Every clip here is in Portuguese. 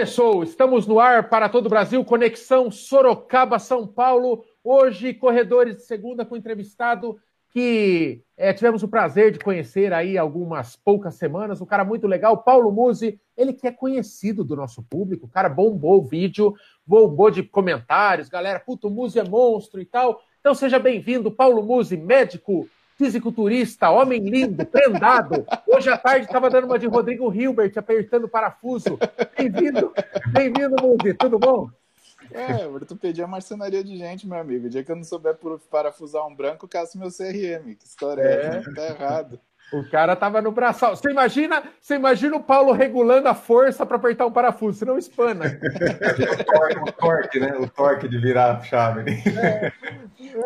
Começou, estamos no ar para todo o Brasil, conexão Sorocaba-São Paulo. Hoje, corredores de segunda com entrevistado que é, tivemos o prazer de conhecer aí algumas poucas semanas. Um cara muito legal, Paulo Musi, ele que é conhecido do nosso público, o cara bombou o vídeo, bombou de comentários, galera, puto, o Musi é monstro e tal. Então seja bem-vindo, Paulo Musi, médico, fisiculturista, homem lindo, prendado. Hoje à tarde estava dando uma de Rodrigo Hilbert, apertando parafuso. Bem-vindo, bem-vindo, Muzi, tudo bom? É, ortopedia é marcenaria de gente, meu amigo. O dia que eu não souber parafusar um branco, caço meu CRM. Que história é, é? Tá errado. O cara tava no braço. Você imagina, você imagina o Paulo regulando a força para apertar um parafuso, senão espana. o, torque, o torque, né? O torque de virar a chave. É.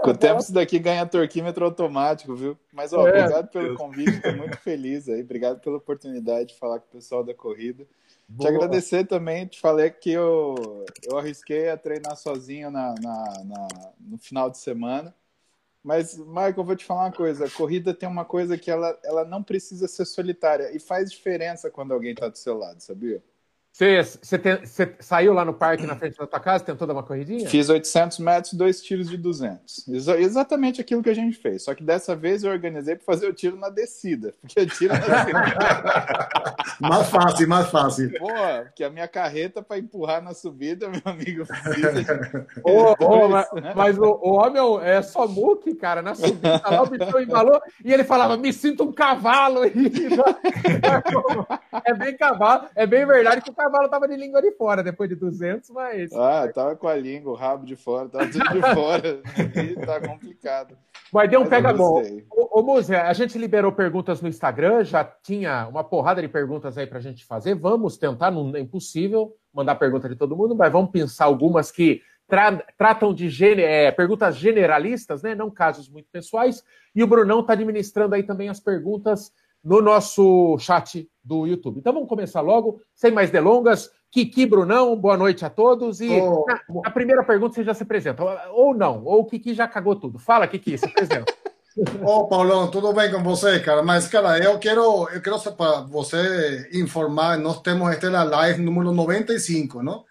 Com o tempo, isso daqui ganha torquímetro automático, viu? Mas, ó, é, obrigado pelo Deus. convite, tô muito feliz aí. Obrigado pela oportunidade de falar com o pessoal da corrida. Boa. Te agradecer também, te falei que eu, eu arrisquei a treinar sozinho na, na, na no final de semana. Mas, Michael, vou te falar uma coisa: a corrida tem uma coisa que ela, ela não precisa ser solitária e faz diferença quando alguém está do seu lado, sabia? Você, saiu lá no parque na frente da tua casa, tentou dar uma corridinha? Fiz 800 metros, dois tiros de 200. Exa exatamente aquilo que a gente fez. Só que dessa vez eu organizei para fazer o tiro na descida. Porque eu tiro na descida. mais fácil, mais fácil. Pô, porque a minha carreta para empurrar na subida, meu amigo, precisa de... oh, oh, mas, né? mas o, o, homem é só muque, cara, na subida. Lá o bichão embalou e ele falava: me sinto um cavalo. é bem cavalo, é bem verdade que o cavalo tava de língua de fora depois de 200, mas. Ah, tava com a língua, o rabo de fora, tava tudo de fora. e tá complicado. Mas deu um pega bom. Ô, ô Múzia, a gente liberou perguntas no Instagram, já tinha uma porrada de perguntas aí pra gente fazer. Vamos tentar, não é impossível mandar pergunta de todo mundo, mas vamos pensar algumas que tra tratam de é, perguntas generalistas, né? Não casos muito pessoais. E o Brunão está administrando aí também as perguntas no nosso chat do YouTube. Então vamos começar logo, sem mais delongas. Kiki Brunão, boa noite a todos. E oh, na, primeira pergunta você já se apresenta, ou não, ou o Kiki já cagou tudo. Fala, Kiki, se apresenta. Ô, oh, Paulão, tudo bem com você, cara? Mas, cara, eu quero, eu quero para você informar, nós temos este na live número 95, não?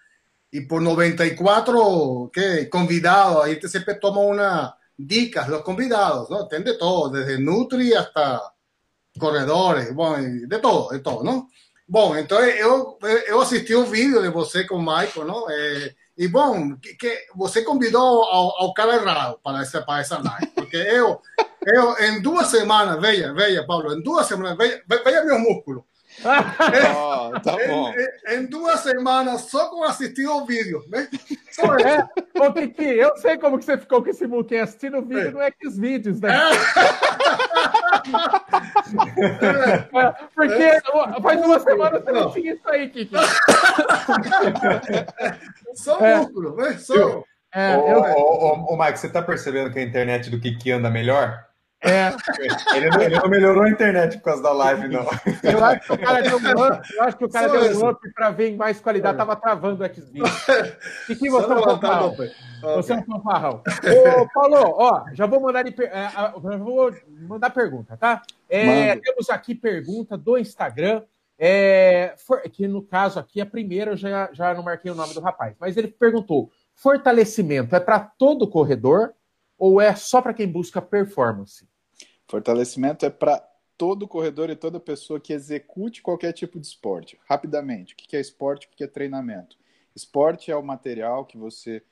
E por 94 que, convidados, aí sempre toma uma dicas, los convidados, ¿no? Tem de todo, desde Nutri hasta corredores, bom, de todo, de todo, não? Bom, então eu, eu assisti o vídeo de você com o Michael, não? É, e bom, que, que você convidou ao, ao, cara errado para essa, para essa live, porque eu, eu em duas semanas, veja, veja, Paulo, em duas semanas, veja, veja meus músculos. Oh, tá bom. Em, em, duas semanas, só com assistir o vídeo. Né? Só é. Ô, Kiki, eu sei como que você ficou com esse muquinho assistindo o vídeo é. no Xvideos, né? É. Porque é. faz uma semana você não tinha isso aí, Kiki. Só músculo, né? Só. É, ô, eu... ô, ô, ô, Mike, você tá percebendo que a internet do Kiki anda melhor? É. Ele não, ele não, melhorou a internet por causa da live, não. Eu acho que o cara deu um up, eu acho que o cara deu um up para ver em mais qualidade, tava travando o Xvideos. E que você é um fanfarrão. Você é um fanfarrão. Ô, Paulo, ó, já vou mandar, de, é, vou mandar pergunta, tá? É, temos aqui pergunta do Instagram. É, for, que no caso aqui, a primeira eu já, já não marquei o nome do rapaz, mas ele perguntou: fortalecimento é para todo corredor ou é só para quem busca performance? Fortalecimento é para todo corredor e toda pessoa que execute qualquer tipo de esporte. Rapidamente, o que é esporte, o que é treinamento? Esporte é o material que você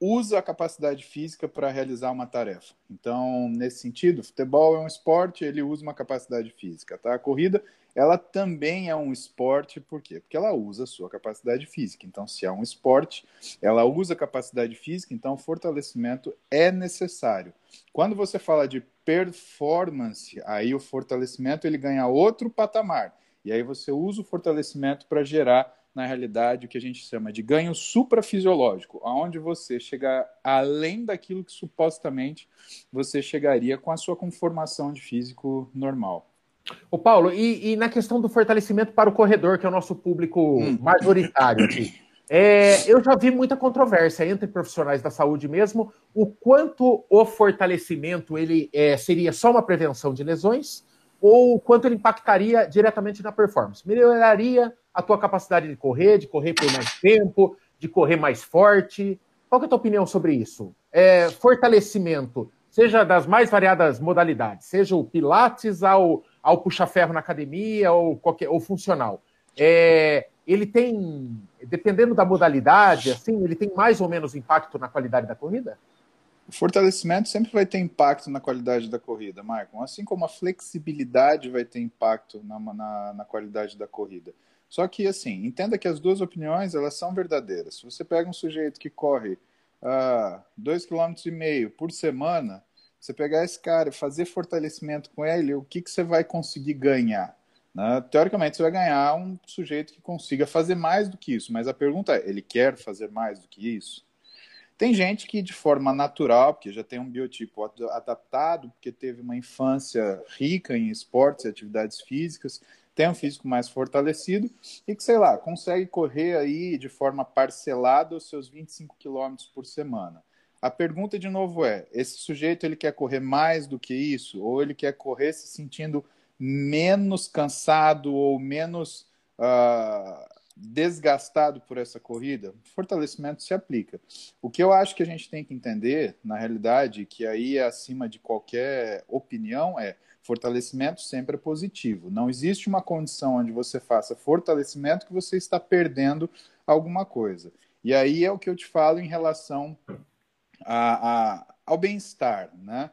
usa a capacidade física para realizar uma tarefa. Então, nesse sentido, futebol é um esporte, ele usa uma capacidade física, tá? A corrida, ela também é um esporte, por quê? Porque ela usa a sua capacidade física. Então, se é um esporte, ela usa a capacidade física, então fortalecimento é necessário. Quando você fala de performance, aí o fortalecimento ele ganha outro patamar. E aí você usa o fortalecimento para gerar na realidade, o que a gente chama de ganho suprafisiológico, aonde você chega além daquilo que supostamente você chegaria com a sua conformação de físico normal. O Paulo, e, e, na questão do fortalecimento para o corredor, que é o nosso público hum. majoritário aqui, é, eu já vi muita controvérsia entre profissionais da saúde mesmo, o quanto o fortalecimento ele é, seria só uma prevenção de lesões ou o quanto ele impactaria diretamente na performance. Melhoraria a tua capacidade de correr, de correr por mais tempo, de correr mais forte. Qual é a tua opinião sobre isso? É, fortalecimento, seja das mais variadas modalidades, seja o pilates ao, ao puxa-ferro na academia ou, qualquer, ou funcional. É, ele tem, dependendo da modalidade, assim, ele tem mais ou menos impacto na qualidade da corrida? O fortalecimento sempre vai ter impacto na qualidade da corrida, Michael. Assim como a flexibilidade vai ter impacto na, na, na qualidade da corrida. Só que, assim, entenda que as duas opiniões, elas são verdadeiras. Se você pega um sujeito que corre uh, 2,5 km por semana, você pegar esse cara e fazer fortalecimento com ele, o que, que você vai conseguir ganhar? Né? Teoricamente, você vai ganhar um sujeito que consiga fazer mais do que isso, mas a pergunta é: ele quer fazer mais do que isso? Tem gente que, de forma natural, porque já tem um biotipo adaptado, porque teve uma infância rica em esportes e atividades físicas, tem um físico mais fortalecido e que, sei lá, consegue correr aí de forma parcelada os seus 25 quilômetros por semana. A pergunta, de novo, é: esse sujeito ele quer correr mais do que isso? Ou ele quer correr se sentindo menos cansado ou menos uh, desgastado por essa corrida, fortalecimento se aplica. O que eu acho que a gente tem que entender, na realidade, que aí é acima de qualquer opinião, é fortalecimento sempre é positivo. Não existe uma condição onde você faça fortalecimento que você está perdendo alguma coisa. E aí é o que eu te falo em relação a, a, ao bem-estar, né?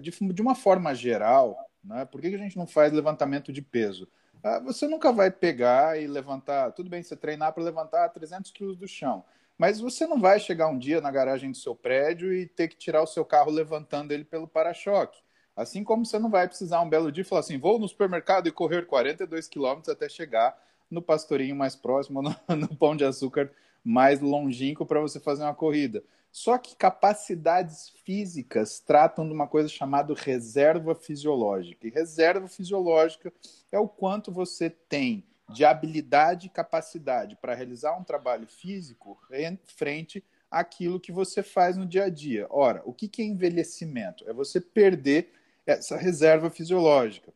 De, de uma forma geral, né? Por que a gente não faz levantamento de peso? Ah, você nunca vai pegar e levantar. Tudo bem, você treinar para levantar 300 quilos do chão, mas você não vai chegar um dia na garagem do seu prédio e ter que tirar o seu carro levantando ele pelo para-choque. Assim como você não vai precisar um belo dia falar assim: vou no supermercado e correr 42 quilômetros até chegar no pastorinho mais próximo, no, no pão de açúcar mais longínquo para você fazer uma corrida. Só que capacidades físicas tratam de uma coisa chamada reserva fisiológica. E reserva fisiológica é o quanto você tem de habilidade e capacidade para realizar um trabalho físico frente àquilo que você faz no dia a dia. Ora, o que é envelhecimento? É você perder essa reserva fisiológica.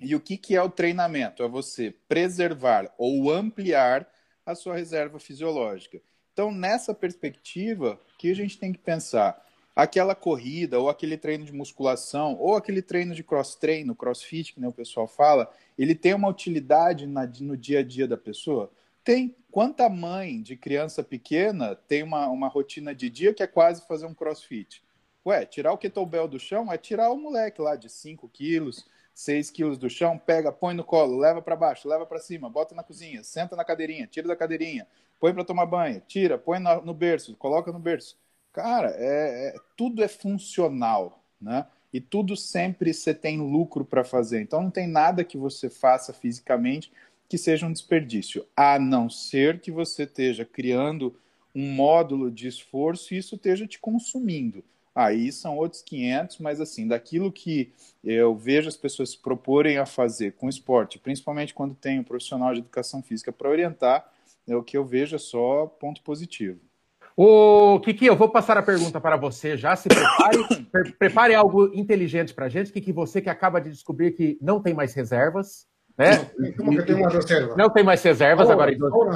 E o que é o treinamento? É você preservar ou ampliar a sua reserva fisiológica. Então, nessa perspectiva, que a gente tem que pensar? Aquela corrida, ou aquele treino de musculação, ou aquele treino de cross-treino, crossfit, que o pessoal fala, ele tem uma utilidade na, no dia a dia da pessoa? Tem. Quanta mãe de criança pequena tem uma, uma rotina de dia que é quase fazer um crossfit? Ué, tirar o kettlebell do chão é tirar o moleque lá de 5 quilos, 6 quilos do chão, pega, põe no colo, leva para baixo, leva para cima, bota na cozinha, senta na cadeirinha, tira da cadeirinha, põe para tomar banho, tira, põe no, no, berço, coloca no berço. Cara, é, é, tudo é funcional, né? E tudo sempre você tem lucro para fazer. Então não tem nada que você faça fisicamente que seja um desperdício, a não ser que você esteja criando um módulo de esforço e isso esteja te consumindo. Aí são outros 500, mas assim, daquilo que eu vejo as pessoas se proporem a fazer com esporte, principalmente quando tem um profissional de educação física para orientar, é o que eu vejo é só ponto positivo. O Kiki, eu vou passar a pergunta para você já. Se prepare, prepare algo inteligente para a gente. Kiki, você que acaba de descobrir que não tem mais reservas, né? Como que tem uma reserva? Não tem mais reservas, oh, agora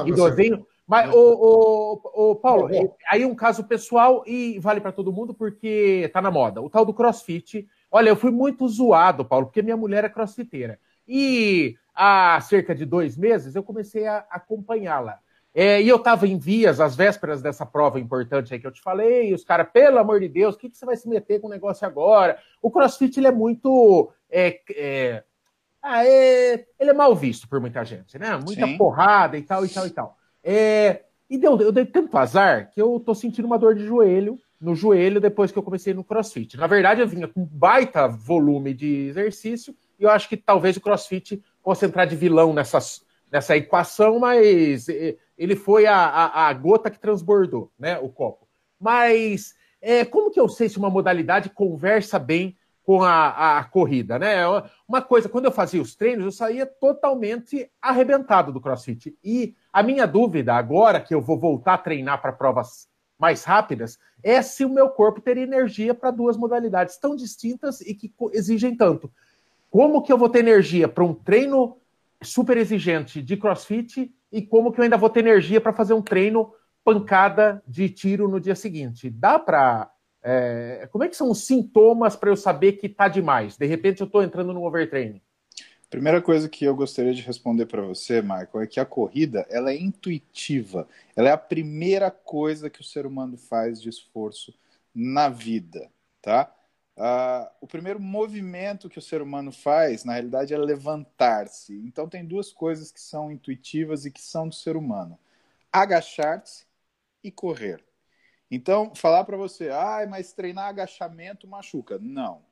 idosinho. Mas, o, o, o Paulo, aí um caso pessoal e vale para todo mundo porque tá na moda. O tal do crossfit. Olha, eu fui muito zoado, Paulo, porque minha mulher é crossfiteira. E há cerca de dois meses, eu comecei a acompanhá-la. É, e eu estava em vias, às vésperas dessa prova importante aí que eu te falei, e os caras, pelo amor de Deus, o que, que você vai se meter com o negócio agora? O crossfit, ele é muito... É, é, ah, é, ele é mal visto por muita gente, né? Muita Sim. porrada e tal, e tal, e tal. É, e deu, eu dei tanto azar que eu tô sentindo uma dor de joelho, no joelho, depois que eu comecei no crossfit. Na verdade, eu vinha com baita volume de exercício, e eu acho que talvez o crossfit concentrar de vilão nessa, nessa equação, mas ele foi a, a, a, gota que transbordou, né? O copo. Mas é, como que eu sei se uma modalidade conversa bem com a, a corrida, né? Uma coisa, quando eu fazia os treinos, eu saía totalmente arrebentado do crossfit. E a minha dúvida agora, que eu vou voltar a treinar para provas mais rápidas, é se o meu corpo teria energia para duas modalidades tão distintas e que exigem tanto. Como que eu vou ter energia para um treino super exigente de crossfit e como que eu ainda vou ter energia para fazer um treino pancada de tiro no dia seguinte. Dá para. É, como é que são os sintomas para eu saber que está demais? De repente eu estou entrando no overtraining. Primeira coisa que eu gostaria de responder para você, Michael, é que a corrida ela é intuitiva. Ela é a primeira coisa que o ser humano faz de esforço na vida, tá? Uh, o primeiro movimento que o ser humano faz, na realidade, é levantar-se. Então, tem duas coisas que são intuitivas e que são do ser humano: agachar-se e correr. Então, falar para você, ah, mas treinar agachamento machuca. Não.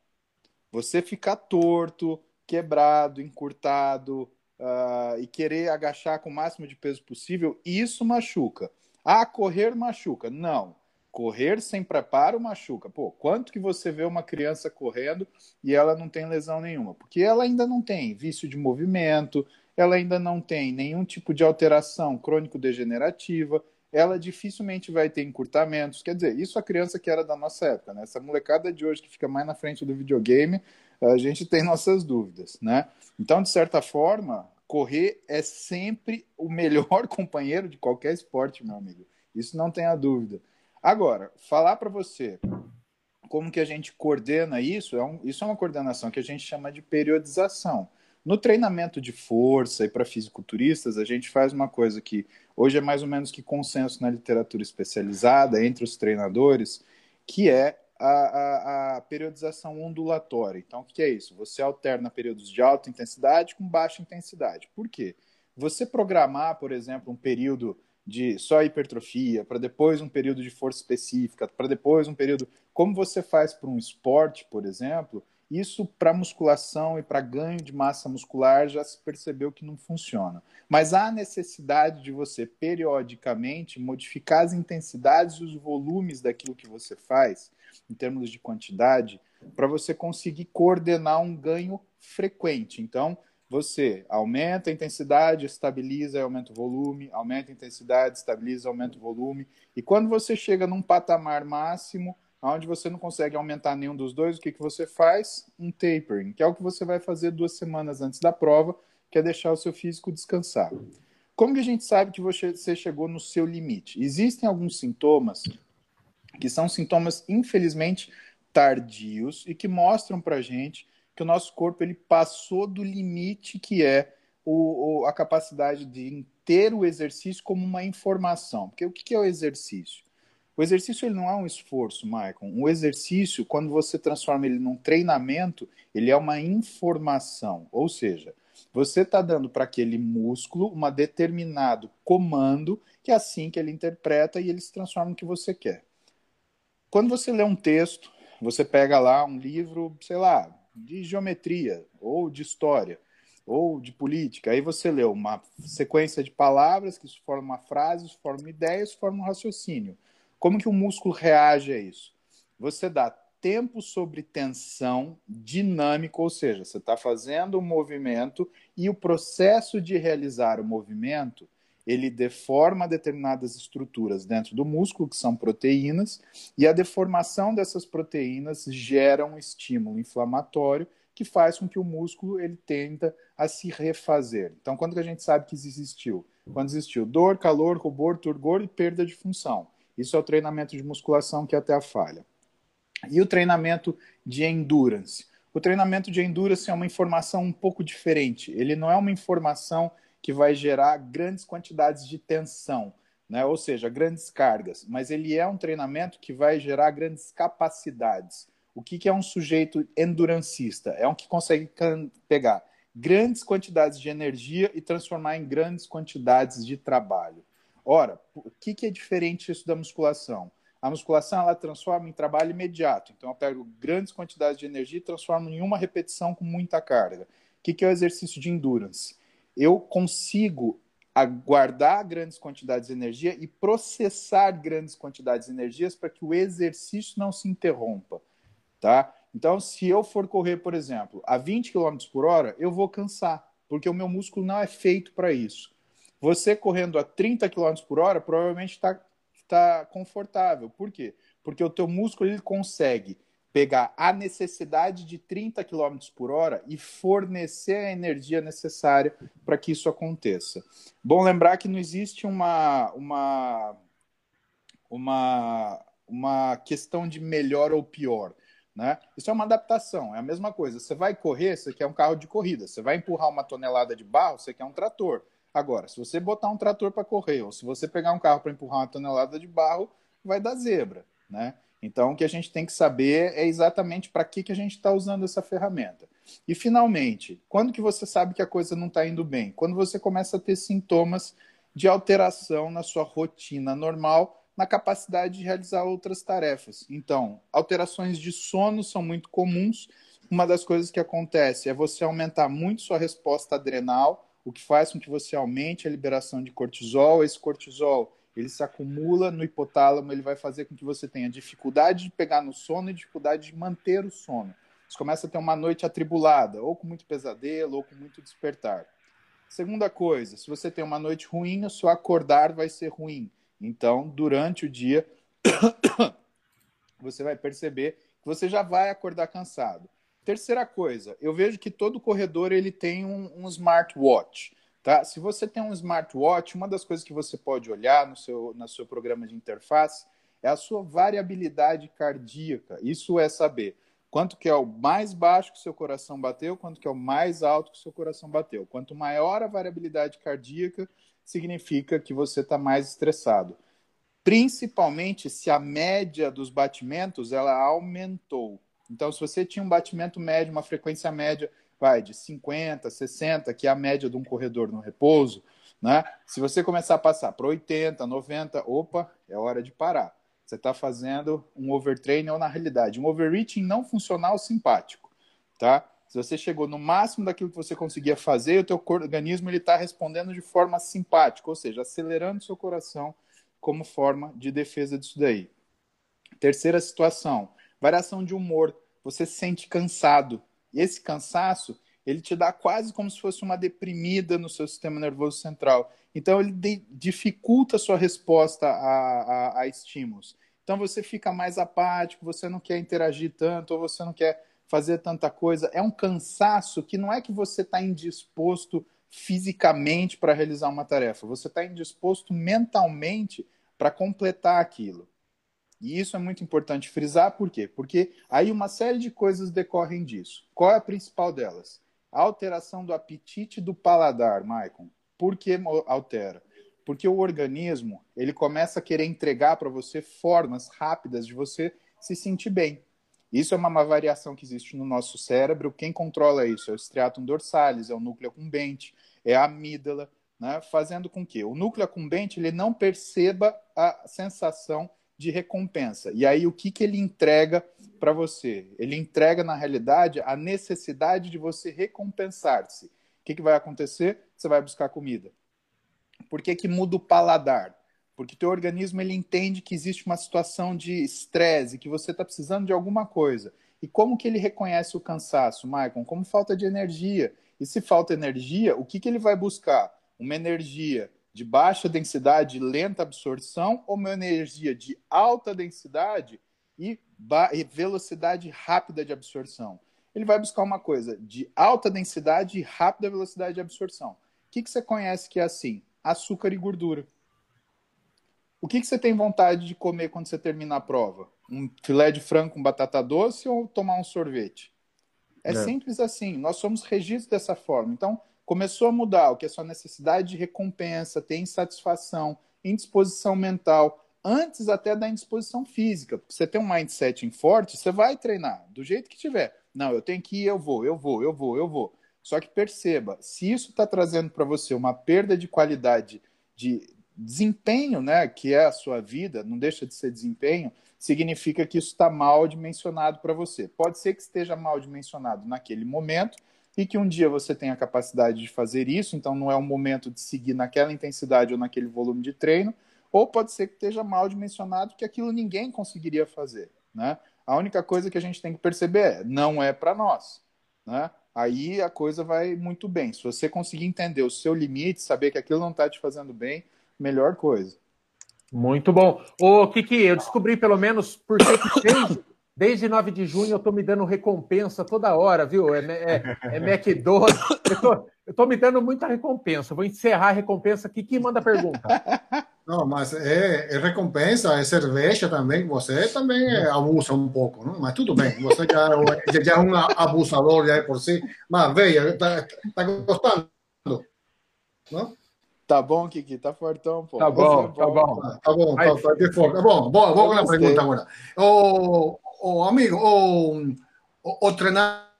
Você ficar torto, quebrado, encurtado uh, e querer agachar com o máximo de peso possível, isso machuca. Ah, correr machuca. Não. Correr sem preparo machuca. Pô, quanto que você vê uma criança correndo e ela não tem lesão nenhuma? Porque ela ainda não tem vício de movimento, ela ainda não tem nenhum tipo de alteração crônico-degenerativa, ela dificilmente vai ter encurtamentos. Quer dizer, isso a criança que era da nossa época, né? Essa molecada de hoje que fica mais na frente do videogame, a gente tem nossas dúvidas, né? Então, de certa forma, correr é sempre o melhor companheiro de qualquer esporte, meu amigo. Isso não tenha dúvida. Agora, falar para você como que a gente coordena isso, é um, isso é uma coordenação que a gente chama de periodização. No treinamento de força e para fisiculturistas, a gente faz uma coisa que hoje é mais ou menos que consenso na literatura especializada entre os treinadores, que é a, a, a, periodização ondulatória. Então, o que é isso? Você alterna períodos de alta intensidade com baixa intensidade. Por quê? Você programar, por exemplo, um período de só hipertrofia, para depois um período de força específica, para depois um período. Como você faz para um esporte, por exemplo, isso para musculação e para ganho de massa muscular já se percebeu que não funciona. Mas há necessidade de você periodicamente modificar as intensidades e os volumes daquilo que você faz em termos de quantidade, para você conseguir coordenar um ganho frequente. Então, você aumenta a intensidade, estabiliza e aumenta o volume, aumenta a intensidade, estabiliza, aumenta o volume. E quando você chega num patamar máximo, onde você não consegue aumentar nenhum dos dois, o que, que você faz? Um tapering, que é o que você vai fazer duas semanas antes da prova, que é deixar o seu físico descansar. Como que a gente sabe que você chegou no seu limite? Existem alguns sintomas que são sintomas, infelizmente, tardios e que mostram para gente que o nosso corpo ele passou do limite que é o, o, a capacidade de ter o exercício como uma informação. Porque o que é o exercício? O exercício ele não é um esforço, Michael. O exercício, quando você transforma ele num treinamento, ele é uma informação. Ou seja, você está dando para aquele músculo um determinado comando, que é assim que ele interpreta e ele se transforma no que você quer. Quando você lê um texto, você pega lá um livro, sei lá, de geometria, ou de história, ou de política, aí você lê uma sequência de palavras que formam uma frase, formam ideias, formam um raciocínio. Como que o músculo reage a isso? Você dá tempo sobre tensão dinâmico, ou seja, você está fazendo um movimento e o processo de realizar o movimento ele deforma determinadas estruturas dentro do músculo, que são proteínas, e a deformação dessas proteínas gera um estímulo inflamatório que faz com que o músculo ele tenda a se refazer. Então, quando a gente sabe que existiu? Quando existiu dor, calor, rubor, turgor e perda de função. Isso é o treinamento de musculação que até a falha. E o treinamento de endurance? O treinamento de endurance é uma informação um pouco diferente. Ele não é uma informação que vai gerar grandes quantidades de tensão, né? ou seja, grandes cargas, mas ele é um treinamento que vai gerar grandes capacidades. O que, que é um sujeito endurancista? É um que consegue pegar grandes quantidades de energia e transformar em grandes quantidades de trabalho. Ora, o que, que é diferente isso da musculação? A musculação ela transforma em trabalho imediato. Então, eu pego grandes quantidades de energia e transformo em uma repetição com muita carga. O que, que é o exercício de endurance? eu consigo guardar grandes quantidades de energia e processar grandes quantidades de energias para que o exercício não se interrompa, tá? Então, se eu for correr, por exemplo, a 20 km por hora, eu vou cansar, porque o meu músculo não é feito para isso. Você correndo a 30 km por hora, provavelmente está tá confortável. Por quê? Porque o teu músculo ele consegue pegar a necessidade de 30 km por hora e fornecer a energia necessária para que isso aconteça. Bom lembrar que não existe uma, uma, uma, uma questão de melhor ou pior. Né? Isso é uma adaptação, é a mesma coisa. Você vai correr, você quer um carro de corrida. Você vai empurrar uma tonelada de barro, você quer um trator. Agora, se você botar um trator para correr, ou se você pegar um carro para empurrar uma tonelada de barro, vai dar zebra. Né? Então, o que a gente tem que saber é exatamente para que, que a gente está usando essa ferramenta. E, finalmente, quando que você sabe que a coisa não está indo bem? Quando você começa a ter sintomas de alteração na sua rotina normal, na capacidade de realizar outras tarefas. Então, alterações de sono são muito comuns. Uma das coisas que acontece é você aumentar muito sua resposta adrenal, o que faz com que você aumente a liberação de cortisol. Esse cortisol ele se acumula no hipotálamo, ele vai fazer com que você tenha dificuldade de pegar no sono e dificuldade de manter o sono. Você começa a ter uma noite atribulada, ou com muito pesadelo, ou com muito despertar. Segunda coisa, se você tem uma noite ruim, o seu acordar vai ser ruim. Então, durante o dia, você vai perceber que você já vai acordar cansado. Terceira coisa, eu vejo que todo corredor ele tem um, um smartwatch. Tá? Se você tem um smartwatch, uma das coisas que você pode olhar no seu, no seu programa de interface é a sua variabilidade cardíaca. Isso é saber quanto que é o mais baixo que o seu coração bateu, quanto que é o mais alto que o seu coração bateu. Quanto maior a variabilidade cardíaca, significa que você está mais estressado. Principalmente se a média dos batimentos ela aumentou. Então, se você tinha um batimento médio, uma frequência média vai de 50, 60, que é a média de um corredor no repouso, né? Se você começar a passar para 80, 90, opa, é hora de parar. Você está fazendo um overtraining ou, na realidade, um overreaching não funcional simpático, tá? Se você chegou no máximo daquilo que você conseguia fazer, o teu organismo ele está respondendo de forma simpática, ou seja, acelerando seu coração como forma de defesa disso daí. Terceira situação, variação de humor. Você se sente cansado, esse cansaço, ele te dá quase como se fosse uma deprimida no seu sistema nervoso central. Então, ele dificulta a sua resposta a, a, a estímulos. Então, você fica mais apático, você não quer interagir tanto, ou você não quer fazer tanta coisa. É um cansaço que não é que você está indisposto fisicamente para realizar uma tarefa, você está indisposto mentalmente para completar aquilo. E isso é muito importante frisar, por quê? Porque aí uma série de coisas decorrem disso. Qual é a principal delas? A alteração do apetite do paladar, Maicon. Por que altera? Porque o organismo ele começa a querer entregar para você formas rápidas de você se sentir bem. Isso é uma, variação que existe no nosso cérebro. Quem controla isso é o striatum dorsalis, é o núcleo acumbente, é a amígdala, né? fazendo com que o núcleo acumbente ele não perceba a sensação de recompensa. E aí, o que, que ele entrega para você? Ele entrega, na realidade, a necessidade de você recompensar-se. O que, que vai acontecer? Você vai buscar comida. Por que, que muda o paladar? Porque teu organismo ele entende que existe uma situação de estresse, que você está precisando de alguma coisa. E como que ele reconhece o cansaço, Maicon? Como falta de energia. E se falta energia, o que, que ele vai buscar? Uma energia de baixa densidade e lenta absorção ou uma energia de alta densidade e, e, velocidade rápida de absorção? Ele vai buscar uma coisa de alta densidade e rápida velocidade de absorção. O que, que você conhece que é assim? Açúcar e gordura. O que, que você tem vontade de comer quando você termina a prova? Um filé de frango com batata doce ou tomar um sorvete? É, é. simples assim. Nós somos regidos dessa forma. Então, começou a mudar o que é sua necessidade de recompensa, ter insatisfação, indisposição mental, antes até da indisposição física. Porque você tem um mindset forte, você vai treinar do jeito que tiver. Não, eu tenho que ir, eu vou, eu vou, eu vou, eu vou. Só que perceba, se isso está trazendo para você uma perda de qualidade de desempenho, né, que é a sua vida, não deixa de ser desempenho, significa que isso está mal dimensionado para você. Pode ser que esteja mal dimensionado naquele momento, e que um dia você tenha a capacidade de fazer isso, então não é o momento de seguir naquela intensidade ou naquele volume de treino, ou pode ser que esteja mal dimensionado que aquilo ninguém conseguiria fazer, né? A única coisa que a gente tem que perceber é, não é para nós, né? Aí a coisa vai muito bem. Se você conseguir entender o seu limite, saber que aquilo não está te fazendo bem, melhor coisa. Muito bom. Ô, Kiki, eu descobri pelo menos por que, que Desde 9 de junho eu tô me dando recompensa toda hora, viu? É, é, é McDonald's. Eu tô, eu tô me dando muita recompensa. Vou encerrar a recompensa aqui. Quem manda pergunta? Não, mas é, é, recompensa, é cerveja também. Você também é, abusa um pouco, não? Mas tudo bem. Você já, já é um abusador já é por si. Mas veja, tá, tá gostando, não? Tá bom, Kiki, tá fortão, pô. Tá bom, tá bom. Tá, tá bom, tá, tá, tá, forte. Bom, bom, vamos na pergunta agora. O, o amigo, o, o, o treinar.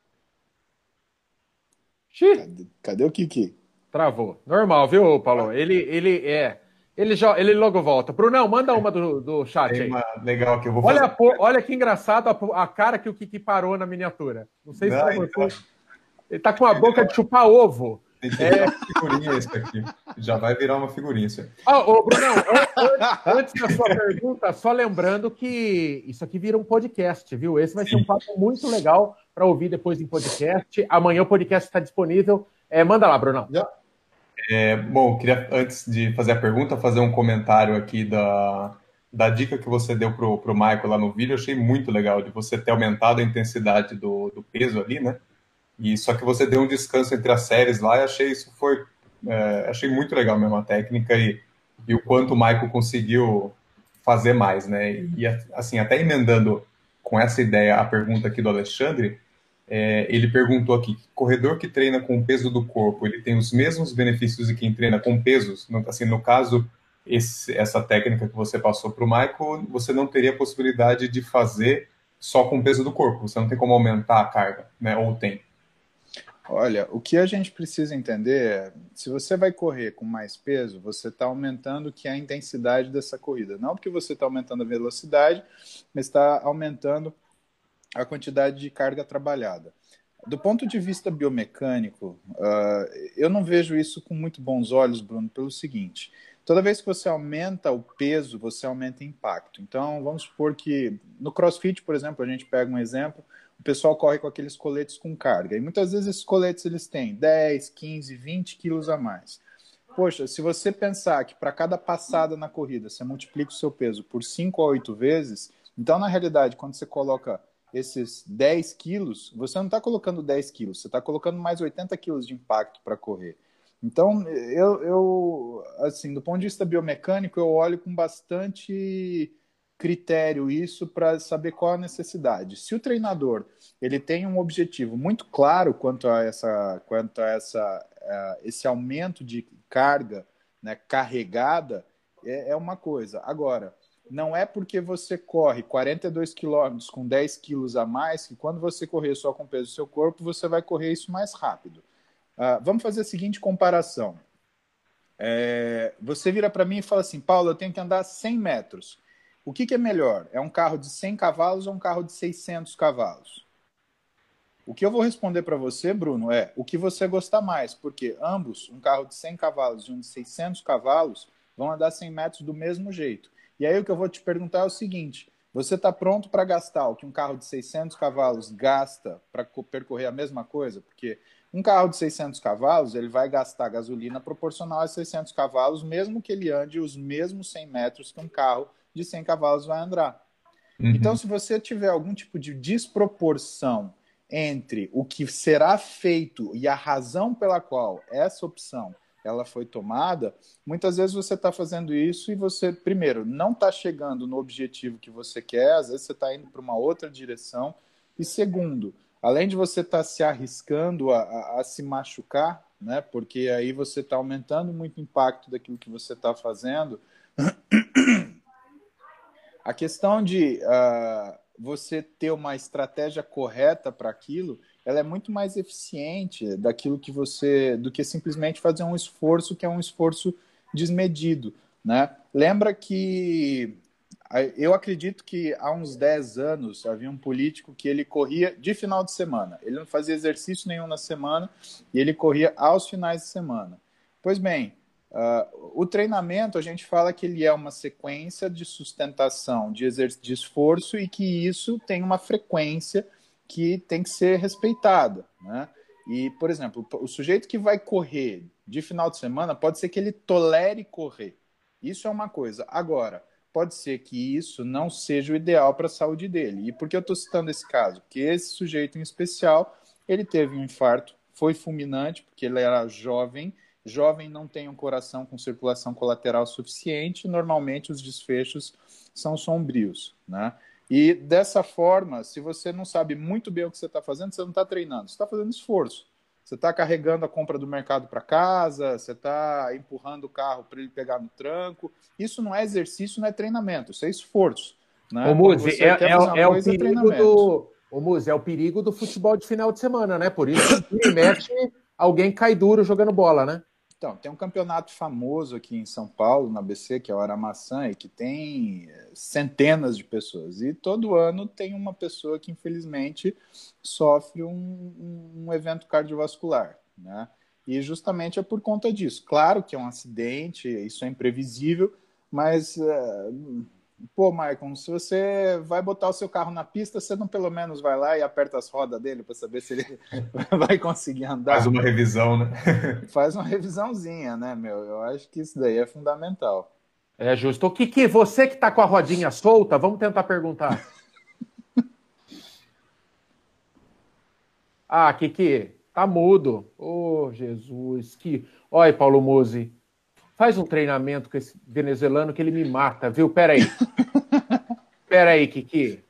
Cadê, cadê o Kiki? Travou. Normal, viu, Paulo? Ele, ele é. Ele, já, ele logo volta. Brunão, manda uma do, do chat aí. Uma legal que eu vou olha, fazer. olha que engraçado a, a, cara que o Kiki parou na miniatura. Não sei se Não, você. Então... Ele tá com a boca de chupar ovo. Tem que é... uma figurinha isso aqui. Já vai virar uma figurinha isso aqui. Ah, ô, Brunão, antes da sua pergunta, só lembrando que isso aqui vira um podcast, viu? Esse vai Sim. ser um papo muito legal para ouvir depois em podcast. Amanhã o podcast está disponível. É, manda lá, Brunão. Já. É, bom, queria, antes de fazer a pergunta, fazer um comentário aqui da, da dica que você deu pro, pro Michael lá no vídeo. Eu achei muito legal de você ter aumentado a intensidade do, do peso ali, né? E só que você deu um descanso entre as séries lá e achei isso foi é, achei muito legal mesmo a técnica e, e o quanto o Michael conseguiu fazer mais, né? E assim, até emendando com essa ideia a pergunta aqui do Alexandre, é, ele perguntou aqui, corredor que treina com o peso do corpo, ele tem os mesmos benefícios de quem treina com pesos? Assim, no caso, esse, essa técnica que você passou para o Michael, você não teria possibilidade de fazer só com o peso do corpo, você não tem como aumentar a carga, né? Ou tem? Olha, o que a gente precisa entender é, se você vai correr com mais peso, você está aumentando que é a intensidade dessa corrida. Não porque você está aumentando a velocidade, mas está aumentando a quantidade de carga trabalhada. Do ponto de vista biomecânico, uh, eu não vejo isso com muito bons olhos, Bruno, pelo seguinte: toda vez que você aumenta o peso, você aumenta o impacto. Então, vamos supor que no CrossFit, por exemplo, a gente pega um exemplo o pessoal corre com aqueles coletes com carga. E muitas vezes esses coletes eles têm 10, 15, 20 quilos a mais. Poxa, se você pensar que para cada passada na corrida você multiplica o seu peso por 5 a 8 vezes, então na realidade, quando você coloca esses 10 quilos, você não está colocando 10 quilos, você está colocando mais 80 quilos de impacto para correr. Então, eu, eu, assim, do ponto de vista biomecânico, eu olho com bastante critério isso para saber qual a necessidade. Se o treinador ele tem um objetivo muito claro quanto a essa quanto a essa esse aumento de carga né, carregada é, é, uma coisa. Agora não é porque você corre 42 quilômetros com 10 quilos a mais que quando você correr só com o peso do seu corpo você vai correr isso mais rápido. Uh, vamos fazer a seguinte comparação. É, você vira para mim e fala assim, Paulo, eu tenho que andar 100 metros. O que, que, é melhor? É um carro de 100 cavalos ou um carro de 600 cavalos? O que eu vou responder para você, Bruno, é o que você gostar mais, porque ambos, um carro de 100 cavalos e um de 600 cavalos, vão andar 100 metros do mesmo jeito. E aí o que eu vou te perguntar é o seguinte: você está pronto para gastar o que um carro de 600 cavalos gasta para percorrer a mesma coisa? Porque um carro de 600 cavalos ele vai gastar gasolina proporcional a 600 cavalos, mesmo que ele ande os mesmos 100 metros que um carro de 100 cavalos vai andar. Uhum. Então, se você tiver algum tipo de desproporção entre o que será feito e a razão pela qual essa opção ela foi tomada, muitas vezes você está fazendo isso e você, primeiro, não está chegando no objetivo que você quer, às vezes você está indo para uma outra direção, e segundo, além de você estar tá se arriscando a, a, a, se machucar, né, porque aí você está aumentando muito o impacto daquilo que você está fazendo, a questão de uh, você ter uma estratégia correta para aquilo, ela é muito mais eficiente daquilo que você, do que simplesmente fazer um esforço que é um esforço desmedido, né? Lembra que eu acredito que há uns 10 anos havia um político que ele corria de final de semana. Ele não fazia exercício nenhum na semana e ele corria aos finais de semana. Pois bem, Uh, o treinamento, a gente fala que ele é uma sequência de sustentação, de, de esforço e que isso tem uma frequência que tem que ser respeitada. Né? E, por exemplo, o sujeito que vai correr de final de semana pode ser que ele tolere correr. Isso é uma coisa. Agora, pode ser que isso não seja o ideal para a saúde dele. E por que eu estou citando esse caso? Porque esse sujeito em especial, ele teve um infarto, foi fulminante, porque ele era jovem, jovem não tem um coração com circulação colateral suficiente, normalmente os desfechos são sombrios, né? E dessa forma, se você não sabe muito bem o que você está fazendo, você não está treinando, você está fazendo esforço. Você está carregando a compra do mercado para casa, você está empurrando o carro para ele pegar no tranco. Isso não é exercício, não é treinamento, isso é esforço. Né? O Muzi, é, é, é, o perigo do. O Muzi, é o perigo do futebol de final de semana, né? Por isso que alguém cai duro jogando bola, né? Então, tem um campeonato famoso aqui em São Paulo, na BC, que é o Aramaçã, e que tem eh, centenas de pessoas. E todo ano tem uma pessoa que, infelizmente, sofre um, um evento cardiovascular, né? E justamente é por conta disso. Claro que é um acidente, isso é imprevisível, mas uh, Pô, Maicon, se você vai botar o seu carro na pista, você não pelo menos vai lá e aperta as rodas dele para saber se ele vai conseguir andar. Faz uma revisão, né? Faz uma revisãozinha, né, meu? Eu acho que isso daí é fundamental. É justo. O Kiki, você que tá com a rodinha solta, vamos tentar perguntar. ah, Kiki, tá mudo. Ô, oh, Jesus, que. Olha, Paulo Musi, Faz um treinamento com esse venezuelano que ele me mata, viu? Peraí. Peraí, Kiki.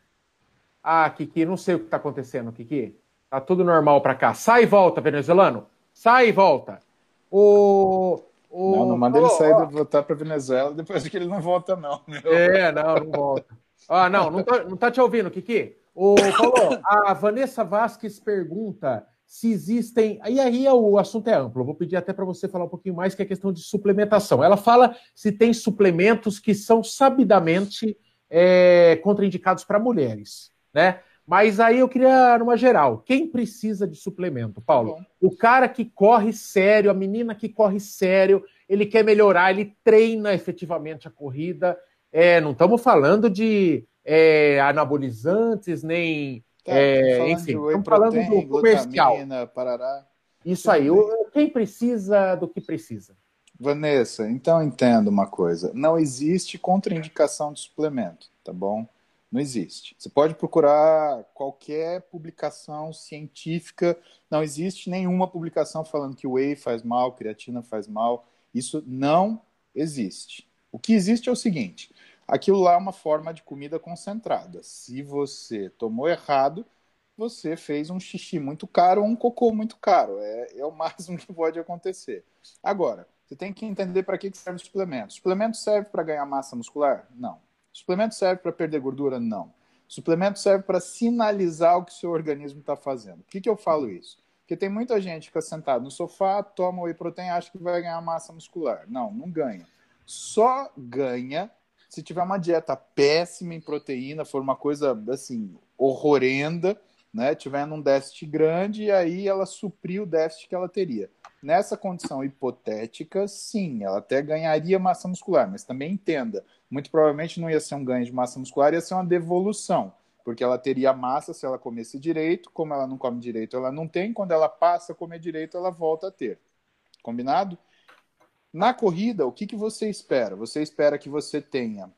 Ah, Kiki, não sei o que está acontecendo, Kiki. Tá tudo normal para cá. Sai e volta, venezuelano. Sai e volta. O. o... Não, não manda ele sair e voltar para Venezuela depois que ele não volta, não. Meu. É, não, não volta. Ah, não, não tá, não tá te ouvindo, Kiki. O Paulo, a Vanessa Vasques pergunta se existem. E aí é o assunto é amplo. Eu vou pedir até para você falar um pouquinho mais que é a questão de suplementação. Ela fala se tem suplementos que são sabidamente é, contraindicados para mulheres, né? Mas aí eu queria, numa geral, quem precisa de suplemento, Paulo? O cara que corre sério, a menina que corre sério, ele quer melhorar, ele treina efetivamente a corrida. É, não estamos falando de é, anabolizantes, nem Tá, é, enfim, estamos falando do comercial. Parará. Isso aí, o, quem precisa do que precisa. Vanessa, então entenda uma coisa: não existe contraindicação de suplemento, tá bom? Não existe. Você pode procurar qualquer publicação científica, não existe nenhuma publicação falando que whey faz mal, creatina faz mal. Isso não existe. O que existe é o seguinte: aquilo lá é uma forma de comida concentrada. Se você tomou errado, você fez um xixi muito caro ou um cocô muito caro. É, é o máximo que pode acontecer. Agora, você tem que entender para que serve o suplemento. Suplemento serve para ganhar massa muscular? Não. Suplemento serve para perder gordura? Não. Suplemento serve para sinalizar o que seu organismo está fazendo. Por que, que eu falo isso? Porque tem muita gente que fica sentado no sofá, toma whey protein e acha que vai ganhar massa muscular. Não, não ganha. Só ganha se tiver uma dieta péssima em proteína, for uma coisa assim horrorenda, né, tiver num déficit grande e aí ela suprir o déficit que ela teria. Nessa condição hipotética, sim, ela até ganharia massa muscular, mas também entenda, muito provavelmente não ia ser um ganho de massa muscular, ia ser uma devolução, porque ela teria massa se ela comesse direito, como ela não come direito, ela não tem, quando ela passa a comer direito, ela volta a ter. Combinado? Na corrida, o que, que você espera? Você espera que você tenha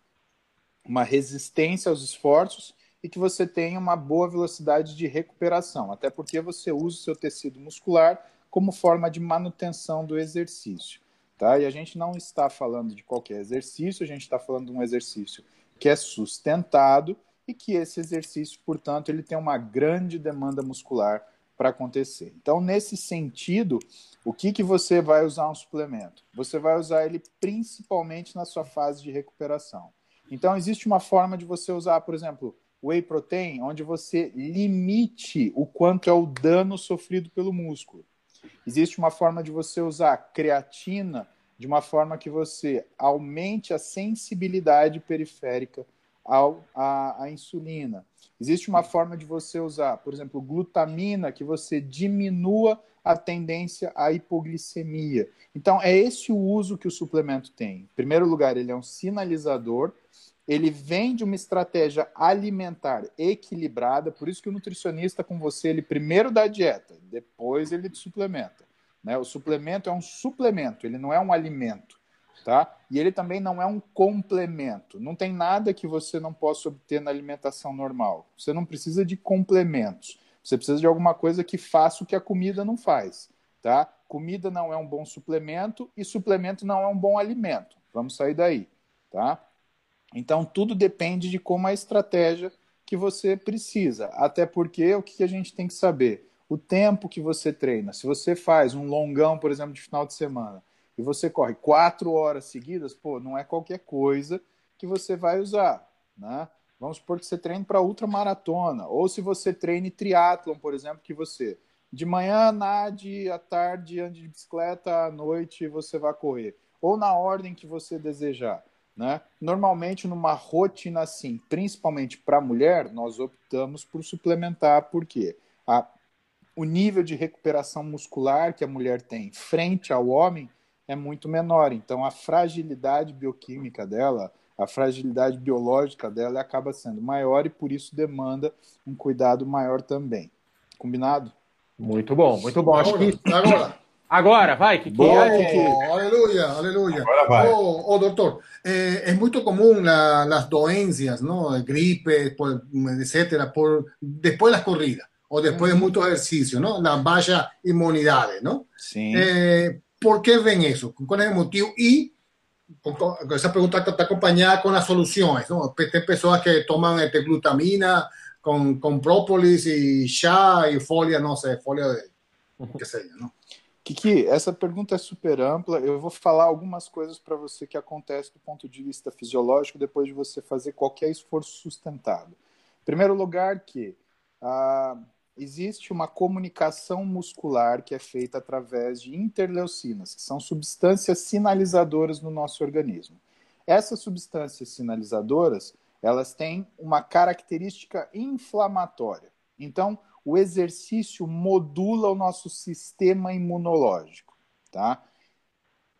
uma resistência aos esforços e que você tenha uma boa velocidade de recuperação, até porque você usa o seu tecido muscular como forma de manutenção do exercício. Tá? E a gente não está falando de qualquer exercício, a gente está falando de um exercício que é sustentado e que esse exercício, portanto, ele tem uma grande demanda muscular para acontecer. Então, nesse sentido, o que, que você vai usar um suplemento? Você vai usar ele principalmente na sua fase de recuperação. Então, existe uma forma de você usar, por exemplo, whey protein, onde você limite o quanto é o dano sofrido pelo músculo. Existe uma forma de você usar creatina de uma forma que você aumente a sensibilidade periférica ao, à, à insulina. Existe uma forma de você usar, por exemplo, glutamina, que você diminua a tendência à hipoglicemia. Então, é esse o uso que o suplemento tem. Em primeiro lugar, ele é um sinalizador, ele vem de uma estratégia alimentar equilibrada, por isso que o nutricionista com você, ele primeiro dá dieta, depois ele suplementa. Né? O suplemento é um suplemento, ele não é um alimento. Tá? E ele também não é um complemento. Não tem nada que você não possa obter na alimentação normal. Você não precisa de complementos. Você precisa de alguma coisa que faça o que a comida não faz, tá? Comida não é um bom suplemento e suplemento não é um bom alimento. Vamos sair daí, tá? Então tudo depende de como a estratégia que você precisa. Até porque o que a gente tem que saber? O tempo que você treina. Se você faz um longão, por exemplo, de final de semana, e você corre quatro horas seguidas, pô, não é qualquer coisa que você vai usar, né? Vamos supor que você treine para ultramaratona, ou se você treine triatlon, por exemplo, que você de manhã nade, à tarde ande de bicicleta, à noite você vai correr, ou na ordem que você desejar. Né? Normalmente, numa rotina assim, principalmente para mulher, nós optamos por suplementar, porque a, o nível de recuperação muscular que a mulher tem frente ao homem é muito menor. Então, a fragilidade bioquímica dela, a fragilidade biológica dela acaba sendo maior e por isso demanda um cuidado maior também. Combinado? Muito bom, muito bom. Acho que agora. Agora, vai, que Boa, oh, aleluya, aleluya. Oh, oh, doctor, eh, es muy común la, las doencias, ¿no? Gripe, por, etcétera, por, después de las corridas o después de muchos ejercicios, ¿no? Las bajas inmunidades, ¿no? Sí. Eh, ¿Por qué ven eso? ¿Cuál es el motivo? Y esa pregunta está acompañada con las soluciones, ¿no? Hay personas que toman este, glutamina con, con própolis y chá y folia, no sé, folia de, qué sé yo, ¿no? Kiki, essa pergunta é super ampla. Eu vou falar algumas coisas para você que acontece do ponto de vista fisiológico depois de você fazer qualquer esforço sustentado. Em primeiro lugar, que ah, existe uma comunicação muscular que é feita através de interleucinas, que são substâncias sinalizadoras no nosso organismo. Essas substâncias sinalizadoras, elas têm uma característica inflamatória. Então, o exercício modula o nosso sistema imunológico, tá?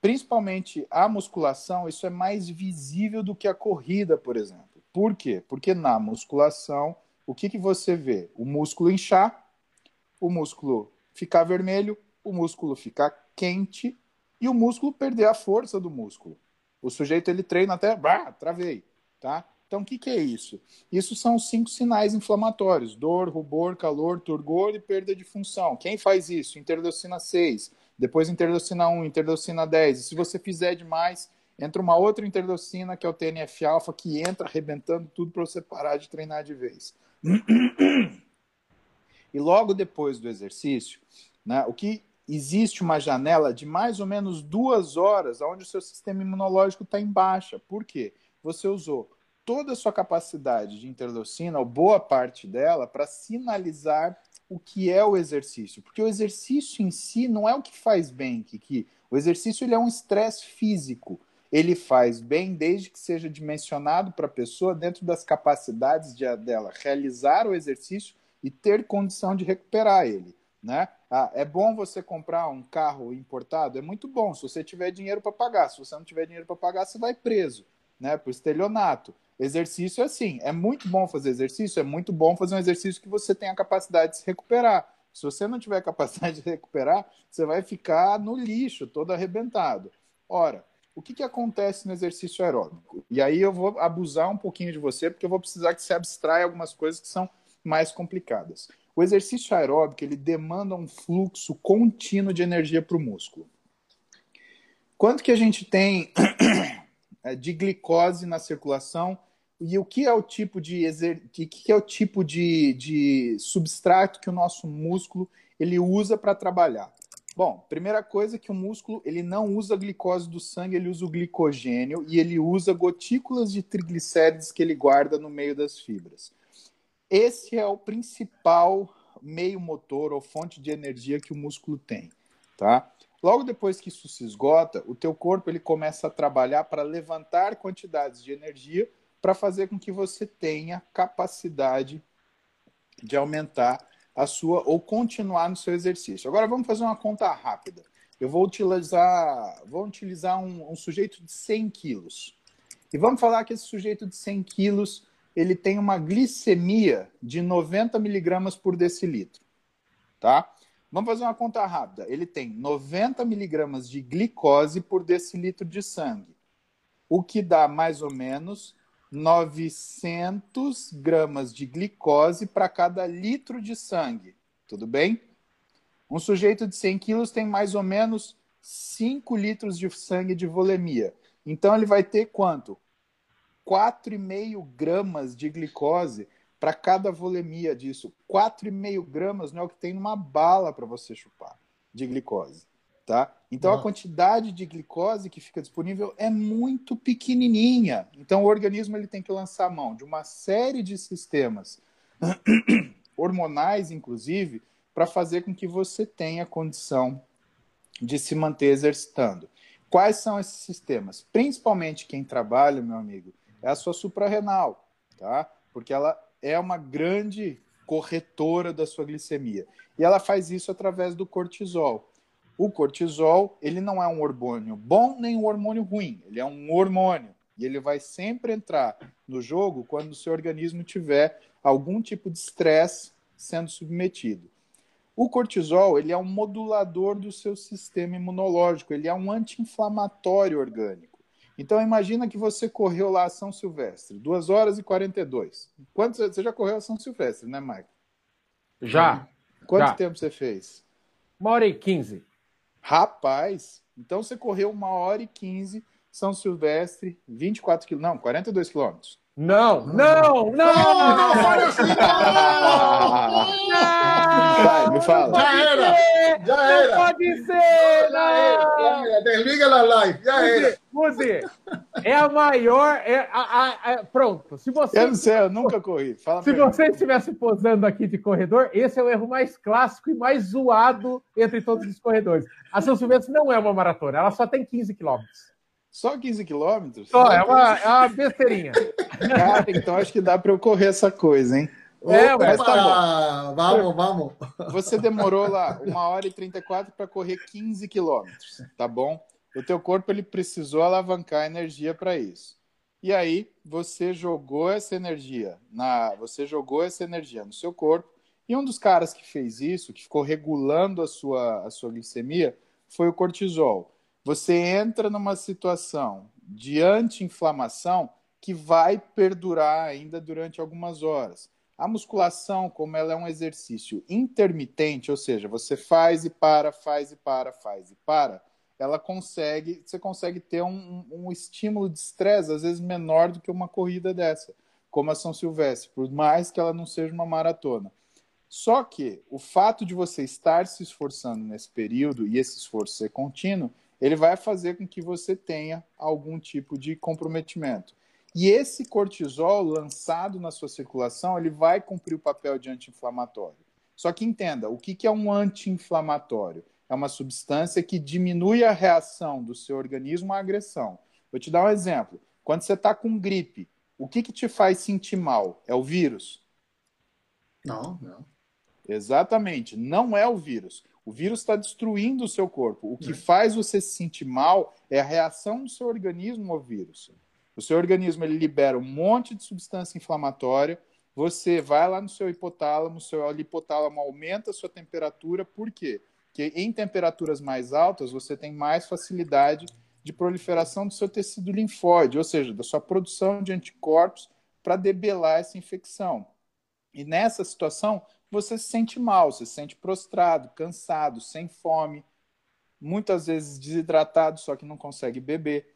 Principalmente a musculação, isso é mais visível do que a corrida, por exemplo. Por quê? Porque na musculação, o que, que você vê? O músculo inchar, o músculo ficar vermelho, o músculo ficar quente e o músculo perder a força do músculo. O sujeito ele treina até, bah, travei, tá? Então, o que, que é isso? Isso são cinco sinais inflamatórios: dor, rubor, calor, turgor e perda de função. Quem faz isso? Interleucina 6, depois interleucina 1, interleucina 10. E se você fizer demais, entra uma outra interleucina, que é o TNF-alfa, que entra arrebentando tudo para você parar de treinar de vez. E logo depois do exercício, né, o que existe uma janela de mais ou menos duas horas onde o seu sistema imunológico está em baixa. Por quê? Você usou toda a sua capacidade de interleucina, ou boa parte dela, para sinalizar o que é o exercício. Porque o exercício em si não é o que faz bem, Kiki. O exercício ele é um estresse físico. Ele faz bem desde que seja dimensionado para a pessoa dentro das capacidades de, dela realizar o exercício e ter condição de recuperar ele. Né? Ah, é bom você comprar um carro importado? É muito bom, se você tiver dinheiro para pagar. Se você não tiver dinheiro para pagar, você vai preso né, por estelionato. Exercício é assim, é muito bom fazer exercício, é muito bom fazer um exercício que você tem a capacidade de se recuperar. Se você não tiver capacidade de recuperar, você vai ficar no lixo, todo arrebentado. Ora, o que, que acontece no exercício aeróbico? E aí eu vou abusar um pouquinho de você, porque eu vou precisar que você abstraia algumas coisas que são mais complicadas. O exercício aeróbico ele demanda um fluxo contínuo de energia para o músculo. Quanto que a gente tem É, de glicose na circulação e o que é o tipo de exer... que, que é o tipo de, de substrato que o nosso músculo ele usa para trabalhar. Bom, primeira coisa é que o músculo ele não usa glicose do sangue, ele usa o glicogênio e ele usa gotículas de triglicérides que ele guarda no meio das fibras. Esse é o principal meio motor ou fonte de energia que o músculo tem, tá? Logo depois que isso se esgota, o teu corpo ele começa a trabalhar para levantar quantidades de energia para fazer com que você tenha capacidade de aumentar a sua ou continuar no seu exercício. Agora vamos fazer uma conta rápida. Eu vou utilizar, vou utilizar um, um sujeito de 100 quilos. E vamos falar que esse sujeito de 100 quilos ele tem uma glicemia de 90 miligramas por decilitro. Tá? Vamos fazer uma conta rápida. Ele tem 90 miligramas de glicose por decilitro de sangue. o que dá mais ou menos 900 gramas de glicose para cada litro de sangue. Tudo bem? Um sujeito de 100 quilos tem mais ou menos 5 litros de sangue de volemia. Então ele vai ter quanto? 4,5 gramas de glicose para cada volemia disso. 4,5 gramas não é o que tem numa bala para você chupar de glicose. Tá? Então, a quantidade de glicose que fica disponível é muito pequenininha. Então, o organismo ele tem que lançar mão de uma série de sistemas hormonais, inclusive, para fazer com que você tenha condição de se manter exercitando. Quais são esses sistemas? Principalmente quem trabalha, meu amigo, é a sua suprarrenal, tá? Porque ela é uma grande corretora da sua glicemia. E ela faz isso através do cortisol. O cortisol, ele não é um hormônio bom nem um hormônio ruim, ele é um hormônio. E ele vai sempre entrar no jogo quando o seu organismo tiver algum tipo de estresse sendo submetido. O cortisol, ele é um modulador do seu sistema imunológico, ele é um anti-inflamatório orgânico. Então imagina que você correu lá a São Silvestre, 2 horas e 42. Quanto você já correu a São Silvestre, né, Mike? Já. Quanto já. tempo você fez? Uma hora e quinze. Rapaz, então você correu uma hora e quinze, São Silvestre, 24 quilômetros, não, 42 quilômetros. Não, não, não! Não, não fale assim, Vai, me fala. Já era, já Não era. pode ser! Já era, Não! Desliga a live, já era. Muzi, é a maior. É a, a- a- pronto, se você. Eu não sei, eu nunca corri. Fala Se você estivesse posando aqui de corredor, esse é o erro mais clássico e mais zoado entre todos os corredores. A São Silvestre não é uma maratona, ela só tem 15 quilômetros. Só 15 quilômetros? Só, é uma, é uma besteirinha. Cara, então acho que dá para eu correr essa coisa, hein? É, mas Opa, tá Vamos, vamos. Você demorou lá uma hora e 34 para correr 15 quilômetros, tá bom? O teu corpo ele precisou alavancar energia para isso. E aí você jogou essa energia na, você jogou essa energia no seu corpo. E um dos caras que fez isso, que ficou regulando a sua, a sua glicemia, foi o cortisol. Você entra numa situação de anti-inflamação que vai perdurar ainda durante algumas horas. A musculação, como ela é um exercício intermitente, ou seja, você faz e para, faz e para, faz e para, ela consegue, você consegue ter um, um estímulo de estresse às vezes menor do que uma corrida dessa, como a São Silvestre, por mais que ela não seja uma maratona. Só que o fato de você estar se esforçando nesse período e esse esforço ser contínuo, ele vai fazer com que você tenha algum tipo de comprometimento. E esse cortisol lançado na sua circulação, ele vai cumprir o papel de anti-inflamatório. Só que entenda, o que é um anti-inflamatório? É uma substância que diminui a reação do seu organismo à agressão. Vou te dar um exemplo. Quando você está com gripe, o que, que te faz sentir mal? É o vírus? Não, não. Exatamente, não é o vírus. O vírus está destruindo o seu corpo. O que faz você se sentir mal é a reação do seu organismo ao vírus. O seu organismo ele libera um monte de substância inflamatória. Você vai lá no seu hipotálamo, o seu hipotálamo aumenta a sua temperatura. Por quê? Porque em temperaturas mais altas você tem mais facilidade de proliferação do seu tecido linfóide, ou seja, da sua produção de anticorpos para debelar essa infecção. E nessa situação, você se sente mal, você se sente prostrado, cansado, sem fome, muitas vezes desidratado, só que não consegue beber.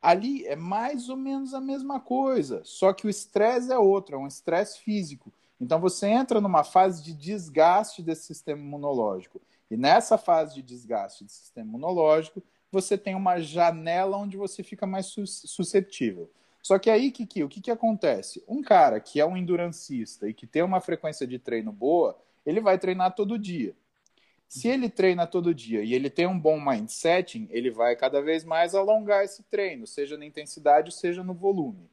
Ali é mais ou menos a mesma coisa, só que o estresse é outro, é um estresse físico. Então você entra numa fase de desgaste desse sistema imunológico. E nessa fase de desgaste do sistema imunológico, você tem uma janela onde você fica mais suscetível. Só que aí, Kiki, o que, que acontece? Um cara que é um endurancista e que tem uma frequência de treino boa, ele vai treinar todo dia. Se ele treina todo dia e ele tem um bom mindset, ele vai cada vez mais alongar esse treino, seja na intensidade, seja no volume.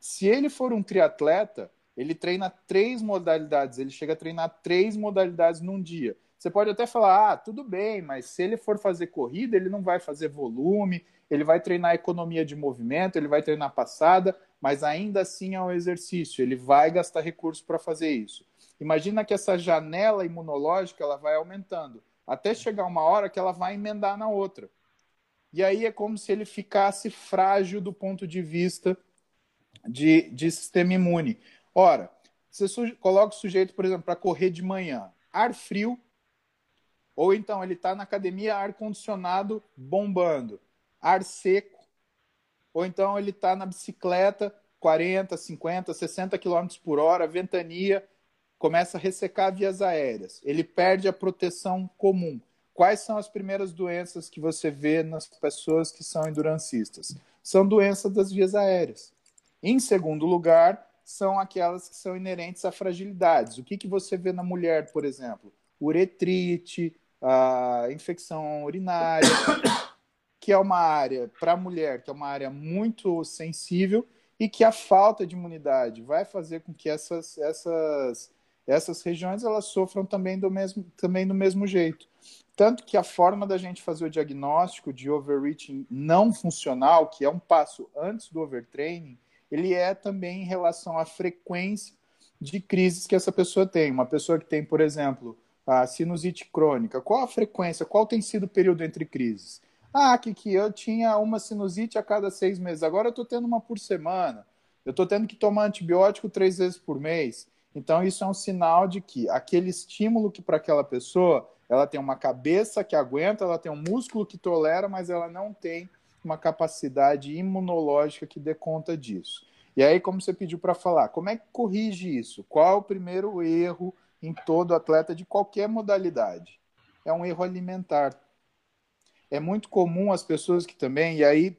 Se ele for um triatleta, ele treina três modalidades, ele chega a treinar três modalidades num dia. Você pode até falar, ah, tudo bem, mas se ele for fazer corrida, ele não vai fazer volume, ele vai treinar economia de movimento, ele vai treinar passada, mas ainda assim é um exercício, ele vai gastar recursos para fazer isso. Imagina que essa janela imunológica ela vai aumentando, até chegar uma hora que ela vai emendar na outra. e aí é como se ele ficasse frágil do ponto de vista de, de sistema imune. Ora, você coloca o sujeito, por exemplo, para correr de manhã, ar frio, ou então ele está na academia, ar condicionado bombando, ar seco, ou então ele está na bicicleta, 40, 50, 60 km por hora, ventania, começa a ressecar vias aéreas. Ele perde a proteção comum. Quais são as primeiras doenças que você vê nas pessoas que são endurancistas? São doenças das vias aéreas. Em segundo lugar, são aquelas que são inerentes a fragilidades. O que, que você vê na mulher, por exemplo? Uretrite, a infecção urinária, que é uma área, para a mulher, que é uma área muito sensível e que a falta de imunidade vai fazer com que essas, essas, essas regiões elas sofram também do, mesmo, também do mesmo jeito. Tanto que a forma da gente fazer o diagnóstico de overreaching não funcional, que é um passo antes do overtraining, ele é também em relação à frequência de crises que essa pessoa tem. Uma pessoa que tem, por exemplo, a sinusite crônica, qual a frequência, qual tem sido o período entre crises? Ah, Kiki, eu tinha uma sinusite a cada seis meses, agora eu estou tendo uma por semana. Eu estou tendo que tomar antibiótico três vezes por mês. Então, isso é um sinal de que aquele estímulo que para aquela pessoa, ela tem uma cabeça que aguenta, ela tem um músculo que tolera, mas ela não tem uma capacidade imunológica que dê conta disso. E aí, como você pediu para falar, como é que corrige isso? Qual é o primeiro erro em todo atleta de qualquer modalidade? É um erro alimentar é muito comum as pessoas que também, e aí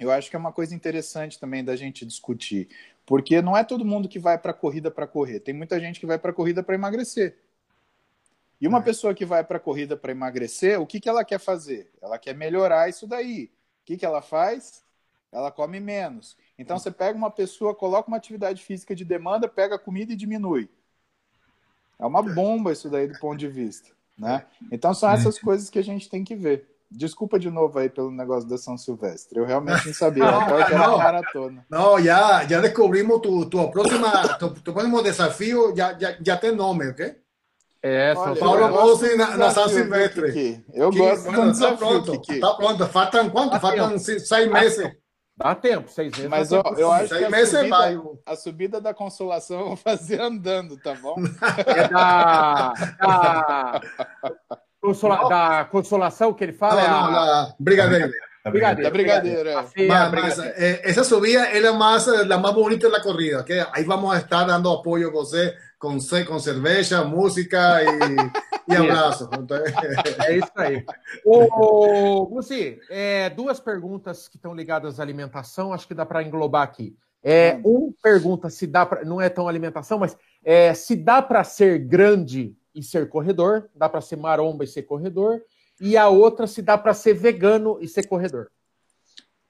eu acho que é uma coisa interessante também da gente discutir, porque não é todo mundo que vai para a corrida para correr, tem muita gente que vai para a corrida para emagrecer. E uma é. pessoa que vai para a corrida para emagrecer, o que, que ela quer fazer? Ela quer melhorar isso daí. O que, que ela faz? Ela come menos. Então você pega uma pessoa, coloca uma atividade física de demanda, pega a comida e diminui. É uma bomba isso daí do ponto de vista. Né? Então são essas coisas que a gente tem que ver. Desculpa de novo aí pelo negócio da São Silvestre. Eu realmente não sabia. Eu que era uma maratona. Não, já, já descobrimos tu, tua próxima, tu, tu próximo desafio, já, já, já tem nome, ok? É, Olha, Paulo Mose na, na São Silvestre. Eu que, gosto mano, de tá pronto, Kiki. Tá pronto. Faltam quanto? Tá Faltam seis, seis meses. Dá tempo, seis meses. Mas ó, eu acho que a subida, a subida, da consolação eu vou fazer andando, tá bom? É da, da, Consola, da consolação que ele fala? Não, não, a... brigadeira. Da brigadeira. brigadeira. Mas, mas eh, essa subida é a mais, la más bonita da corrida, que aí vamos estar dando apoio a você com, com cerveja, música e, e abraço. É isso aí. Ô, Musi, é, duas perguntas que estão ligadas à alimentação, acho que dá para englobar aqui. É, um pergunta se dá para. Não é tão alimentação, mas é, se dá para ser grande e ser corredor, dá para ser maromba e ser corredor, e a outra se dá para ser vegano e ser corredor.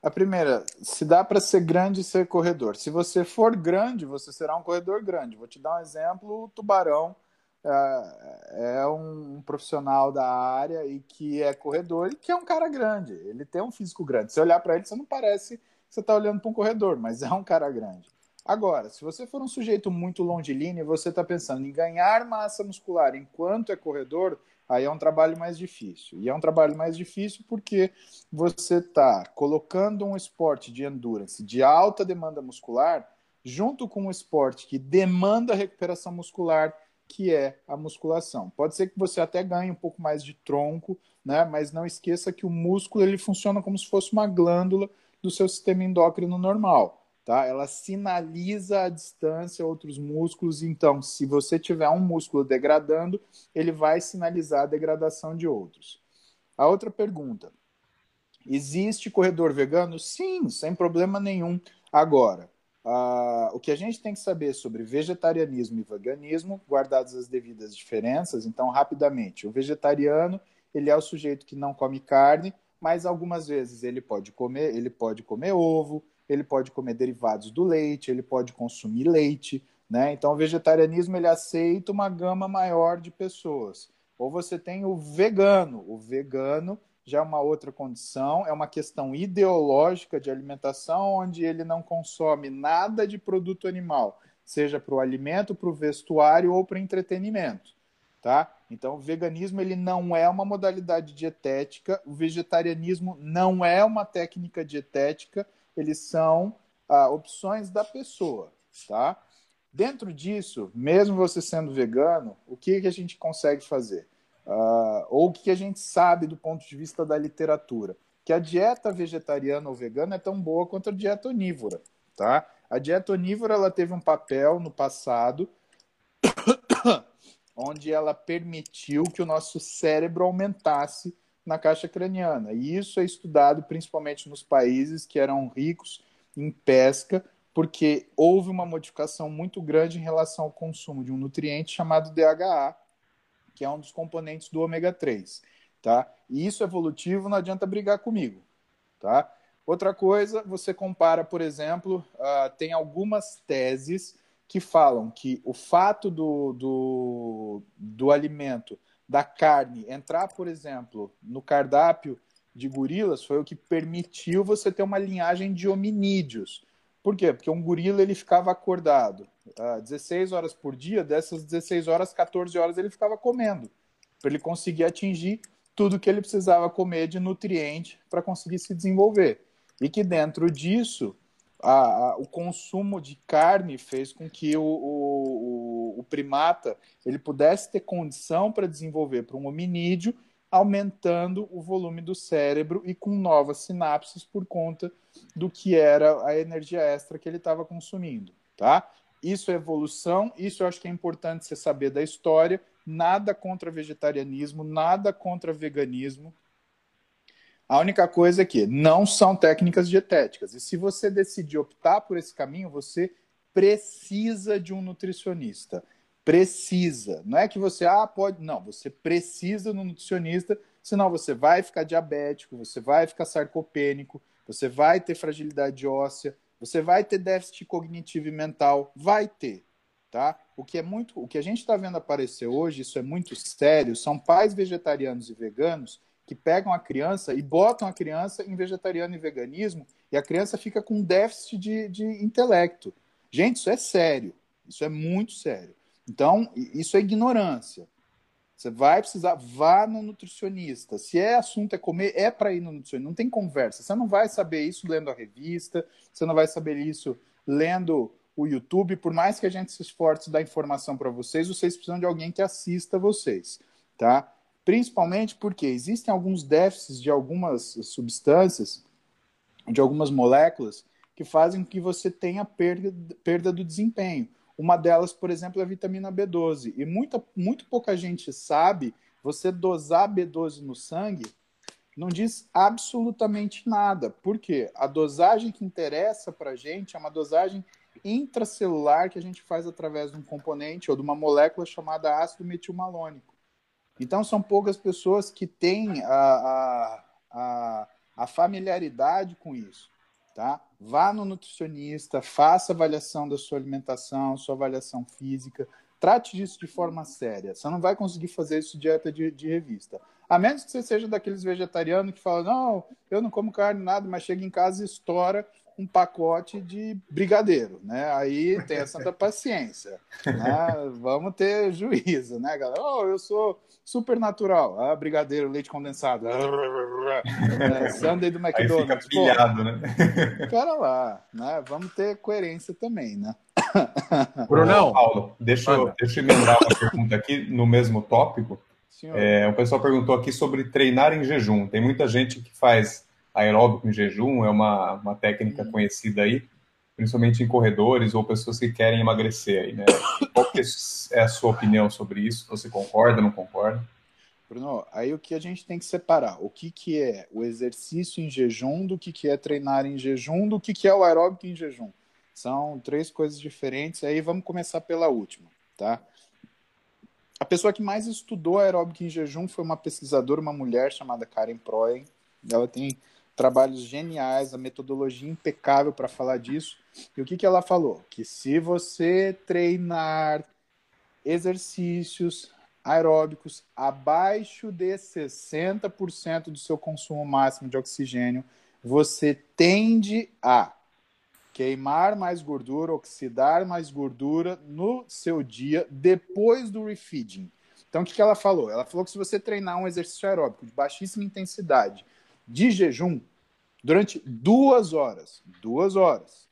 A primeira, se dá para ser grande e ser corredor. Se você for grande, você será um corredor grande. Vou te dar um exemplo: o Tubarão é, é um profissional da área e que é corredor e que é um cara grande. Ele tem um físico grande. Se olhar para ele, você não parece que você está olhando para um corredor, mas é um cara grande. Agora, se você for um sujeito muito longilíneo e você está pensando em ganhar massa muscular enquanto é corredor, aí é um trabalho mais difícil. E é um trabalho mais difícil porque você está colocando um esporte de endurance de alta demanda muscular junto com um esporte que demanda recuperação muscular, que é a musculação. Pode ser que você até ganhe um pouco mais de tronco, né? mas não esqueça que o músculo ele funciona como se fosse uma glândula do seu sistema endócrino normal tá? Ela sinaliza a distância outros músculos. Então, se você tiver um músculo degradando, ele vai sinalizar a degradação de outros. A outra pergunta: existe corredor vegano? Sim, sem problema nenhum. Agora, uh, o que a gente tem que saber sobre vegetarianismo e veganismo, guardadas as devidas diferenças, então, rapidamente, o vegetariano ele é o sujeito que não come carne, mas algumas vezes ele pode comer, ele pode comer ovo, ele pode comer derivados do leite, ele pode consumir leite, né? Então o vegetarianismo ele aceita uma gama maior de pessoas. Ou você tem o vegano, o vegano já é uma outra condição, é uma questão ideológica de alimentação, onde ele não consome nada de produto animal, seja para o alimento, para o vestuário ou para entretenimento. tá? Então, o veganismo ele não é uma modalidade dietética, o vegetarianismo não é uma técnica dietética, eles são ah, opções da pessoa, tá? Dentro disso, mesmo você sendo vegano, o que, que a gente consegue fazer? Uh, ou o que a gente sabe do ponto de vista da literatura? Que a dieta vegetariana ou vegana é tão boa quanto a dieta onívora, tá? A dieta onívora ela teve um papel no passado onde ela permitiu que o nosso cérebro aumentasse na caixa craniana. E isso é estudado principalmente nos países que eram ricos em pesca, porque houve uma modificação muito grande em relação ao consumo de um nutriente chamado DHA, que é um dos componentes do ômega 3, tá? E isso evolutivo não adianta brigar comigo, tá? Outra coisa, você compara, por exemplo, uh, tem algumas teses que falam que o fato do, do, do alimento, da carne, entrar, por exemplo, no cardápio de gorilas foi o que permitiu você ter uma linhagem de hominídeos. Por quê? Porque um gorila ele ficava acordado uh, 16 horas por dia, dessas 16 horas, 14 horas ele ficava comendo, para ele conseguir atingir tudo que ele precisava comer de nutriente para conseguir se desenvolver. E que dentro disso, a, a, o consumo de carne fez com que o, o, o primata ele pudesse ter condição para desenvolver para um hominídeo, aumentando o volume do cérebro e com novas sinapses por conta do que era a energia extra que ele estava consumindo, tá? Isso é evolução, isso eu acho que é importante você saber da história. Nada contra vegetarianismo, nada contra veganismo. A única coisa é que não são técnicas dietéticas. E se você decidir optar por esse caminho, você precisa de um nutricionista. Precisa. Não é que você, ah, pode. Não, você precisa de um nutricionista, senão você vai ficar diabético, você vai ficar sarcopênico, você vai ter fragilidade óssea, você vai ter déficit cognitivo e mental, vai ter, tá? O que é muito, o que a gente está vendo aparecer hoje, isso é muito sério, são pais vegetarianos e veganos que pegam a criança e botam a criança em vegetariano e veganismo e a criança fica com déficit de, de intelecto. Gente, isso é sério, isso é muito sério. Então, isso é ignorância. Você vai precisar, vá no nutricionista. Se é assunto é comer, é para ir no nutricionista. Não tem conversa. Você não vai saber isso lendo a revista, você não vai saber isso lendo o YouTube. Por mais que a gente se esforce dar informação para vocês, vocês precisam de alguém que assista vocês, tá? Principalmente porque existem alguns déficits de algumas substâncias, de algumas moléculas, que fazem com que você tenha perda, perda do desempenho. Uma delas, por exemplo, é a vitamina B12. E muita, muito pouca gente sabe, você dosar B12 no sangue não diz absolutamente nada. Por quê? A dosagem que interessa para a gente é uma dosagem intracelular que a gente faz através de um componente ou de uma molécula chamada ácido metilmalônico. Então, são poucas pessoas que têm a, a, a, a familiaridade com isso. Tá? Vá no nutricionista, faça avaliação da sua alimentação, sua avaliação física, trate disso de forma séria. Você não vai conseguir fazer isso dieta de, de revista. A menos que você seja daqueles vegetarianos que falam, não, eu não como carne, nada, mas chega em casa e estoura um pacote de brigadeiro, né? Aí tem a santa paciência, né? Vamos ter juízo, né, galera? Oh, eu sou super natural. Ah, brigadeiro, leite condensado. é, Sunday do McDonald's. Aí fica pilhado, né? Pera lá, né? Vamos ter coerência também, né? Brunão. Paulo, deixa eu, deixa eu emendar uma pergunta aqui no mesmo tópico. É, o pessoal perguntou aqui sobre treinar em jejum. Tem muita gente que faz aeróbico em jejum, é uma, uma técnica uhum. conhecida aí, principalmente em corredores ou pessoas que querem emagrecer aí, né? Qual que é a sua opinião sobre isso? Você concorda, não concorda? Bruno, aí o que a gente tem que separar, o que, que é o exercício em jejum do que, que é treinar em jejum, do que, que é o aeróbico em jejum. São três coisas diferentes, aí vamos começar pela última, tá? A pessoa que mais estudou aeróbico em jejum foi uma pesquisadora, uma mulher chamada Karen Proen. Ela tem trabalhos geniais, a metodologia impecável para falar disso. E o que, que ela falou? Que se você treinar exercícios aeróbicos abaixo de 60% do seu consumo máximo de oxigênio, você tende a queimar mais gordura, oxidar mais gordura no seu dia depois do refeeding. Então, o que, que ela falou? Ela falou que se você treinar um exercício aeróbico de baixíssima intensidade, de jejum, durante duas horas, duas horas,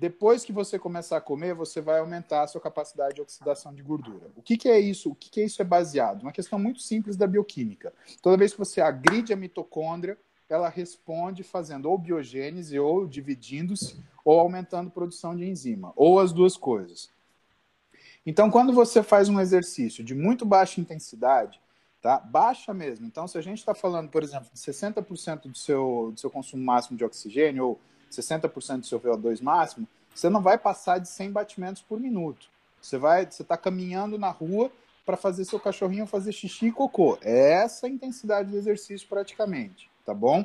depois que você começar a comer, você vai aumentar a sua capacidade de oxidação de gordura. O que, que é isso? O que, que é isso é baseado? Uma questão muito simples da bioquímica. Toda vez que você agride a mitocôndria, ela responde fazendo ou biogênese, ou dividindo-se, ou aumentando a produção de enzima, ou as duas coisas. Então, quando você faz um exercício de muito baixa intensidade, tá? Baixa mesmo. Então, se a gente está falando, por exemplo, de 60% do seu, do seu consumo máximo de oxigênio ou 60% do seu VO2 máximo, você não vai passar de 100 batimentos por minuto. Você vai, você está caminhando na rua para fazer seu cachorrinho fazer xixi e cocô. É essa a intensidade do exercício praticamente tá bom?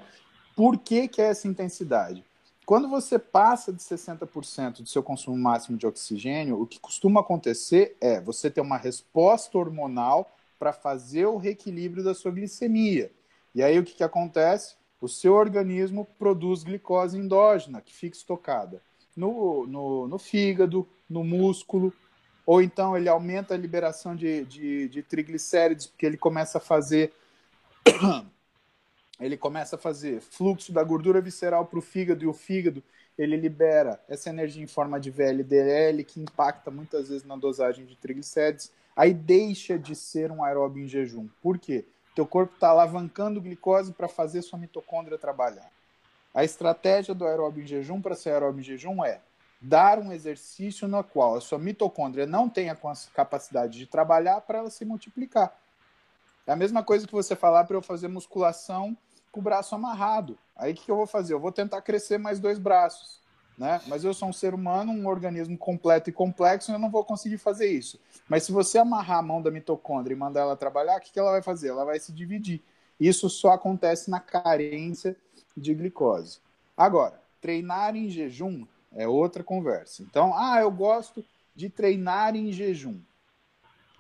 Por que, que é essa intensidade? Quando você passa de 60% do seu consumo máximo de oxigênio, o que costuma acontecer é você ter uma resposta hormonal para fazer o reequilíbrio da sua glicemia. E aí o que, que acontece? O seu organismo produz glicose endógena, que fica estocada no, no, no fígado, no músculo, ou então ele aumenta a liberação de, de, de porque ele começa a fazer ele começa a fazer fluxo da gordura visceral para o fígado e o fígado ele libera essa energia em forma de VLDL que impacta muitas vezes na dosagem de triglicérides. Aí deixa de ser um aeróbio em jejum. Por quê? Teu corpo está alavancando glicose para fazer sua mitocôndria trabalhar. A estratégia do aeróbio em jejum para ser aeróbio em jejum é dar um exercício no qual a sua mitocôndria não tenha capacidade de trabalhar para ela se multiplicar. É a mesma coisa que você falar para eu fazer musculação com o braço amarrado. Aí o que, que eu vou fazer? Eu vou tentar crescer mais dois braços. Né? Mas eu sou um ser humano, um organismo completo e complexo, e eu não vou conseguir fazer isso. Mas se você amarrar a mão da mitocôndria e mandar ela trabalhar, o que, que ela vai fazer? Ela vai se dividir. Isso só acontece na carência de glicose. Agora, treinar em jejum é outra conversa. Então, ah, eu gosto de treinar em jejum.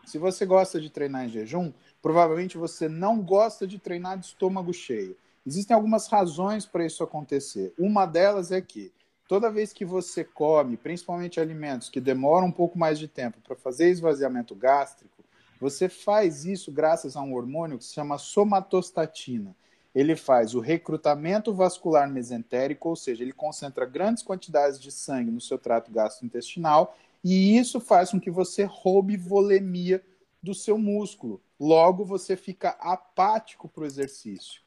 Se você gosta de treinar em jejum, provavelmente você não gosta de treinar de estômago cheio. Existem algumas razões para isso acontecer. Uma delas é que toda vez que você come, principalmente alimentos que demoram um pouco mais de tempo para fazer esvaziamento gástrico, você faz isso graças a um hormônio que se chama somatostatina. Ele faz o recrutamento vascular mesentérico, ou seja, ele concentra grandes quantidades de sangue no seu trato gastrointestinal e isso faz com que você roube volemia do seu músculo. Logo, você fica apático para o exercício.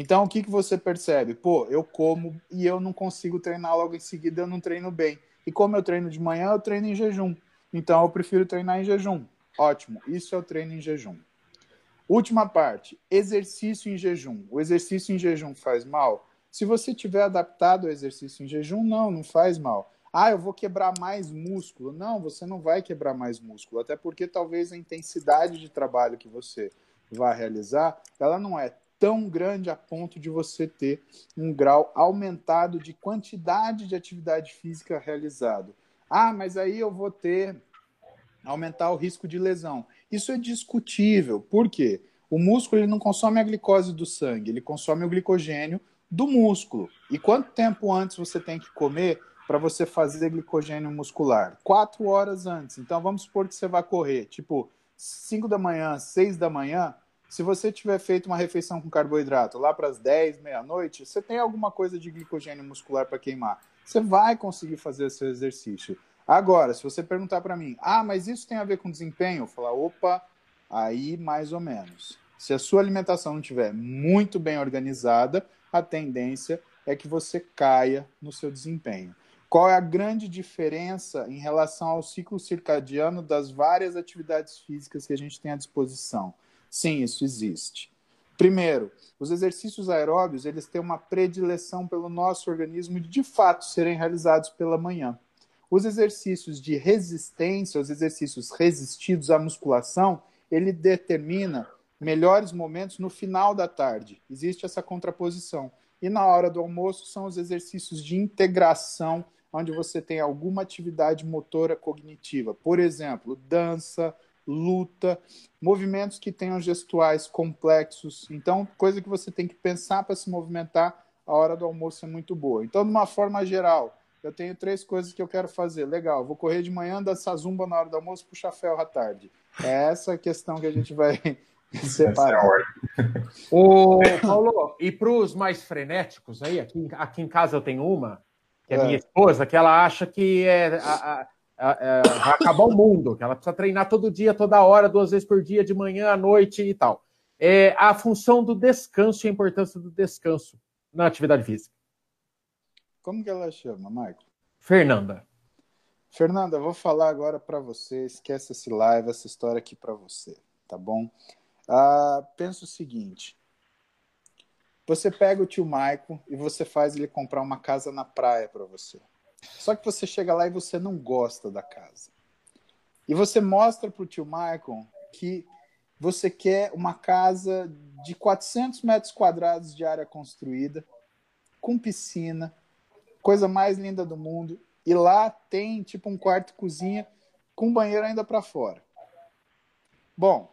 Então, o que, que você percebe? Pô, eu como e eu não consigo treinar logo em seguida, eu não treino bem. E como eu treino de manhã, eu treino em jejum. Então, eu prefiro treinar em jejum. Ótimo, isso é o treino em jejum. Última parte, exercício em jejum. O exercício em jejum faz mal? Se você tiver adaptado ao exercício em jejum, não, não faz mal. Ah, eu vou quebrar mais músculo. Não, você não vai quebrar mais músculo, até porque talvez a intensidade de trabalho que você vai realizar, ela não é tão grande a ponto de você ter um grau aumentado de quantidade de atividade física realizado. Ah, mas aí eu vou ter aumentar o risco de lesão. Isso é discutível. Por quê? O músculo ele não consome a glicose do sangue, ele consome o glicogênio do músculo. E quanto tempo antes você tem que comer para você fazer glicogênio muscular? Quatro horas antes. Então vamos supor que você vai correr, tipo, 5 da manhã, 6 da manhã. Se você tiver feito uma refeição com carboidrato lá para as 10, meia-noite, você tem alguma coisa de glicogênio muscular para queimar. Você vai conseguir fazer o seu exercício. Agora, se você perguntar para mim, ah, mas isso tem a ver com desempenho? Eu falar, opa, aí mais ou menos. Se a sua alimentação não estiver muito bem organizada, a tendência é que você caia no seu desempenho. Qual é a grande diferença em relação ao ciclo circadiano das várias atividades físicas que a gente tem à disposição? Sim, isso existe. Primeiro, os exercícios aeróbios, eles têm uma predileção pelo nosso organismo de, de fato, serem realizados pela manhã. Os exercícios de resistência, os exercícios resistidos à musculação, ele determina melhores momentos no final da tarde. Existe essa contraposição. E na hora do almoço são os exercícios de integração onde você tem alguma atividade motora cognitiva, por exemplo, dança, luta, movimentos que tenham gestuais complexos. Então, coisa que você tem que pensar para se movimentar, a hora do almoço é muito boa. Então, de uma forma geral, eu tenho três coisas que eu quero fazer. Legal, vou correr de manhã, dançar zumba na hora do almoço, puxar ferro à tarde. É essa a questão que a gente vai separar. Ô, Paulo, e para os mais frenéticos aí, aqui, aqui em casa eu tenho uma, que é, é. minha esposa, que ela acha que é, a, a, a, vai acabar o mundo, que ela precisa treinar todo dia, toda hora, duas vezes por dia, de manhã à noite e tal. É a função do descanso e a importância do descanso na atividade física. Como que ela chama, Marco? Fernanda. Fernanda, vou falar agora para você. Esquece esse live, essa história aqui para você, tá bom? Ah, pensa o seguinte: você pega o tio Maico e você faz ele comprar uma casa na praia para você. Só que você chega lá e você não gosta da casa. E você mostra para o tio Michael que você quer uma casa de 400 metros quadrados de área construída, com piscina, coisa mais linda do mundo. E lá tem tipo um quarto cozinha com banheiro ainda para fora. Bom,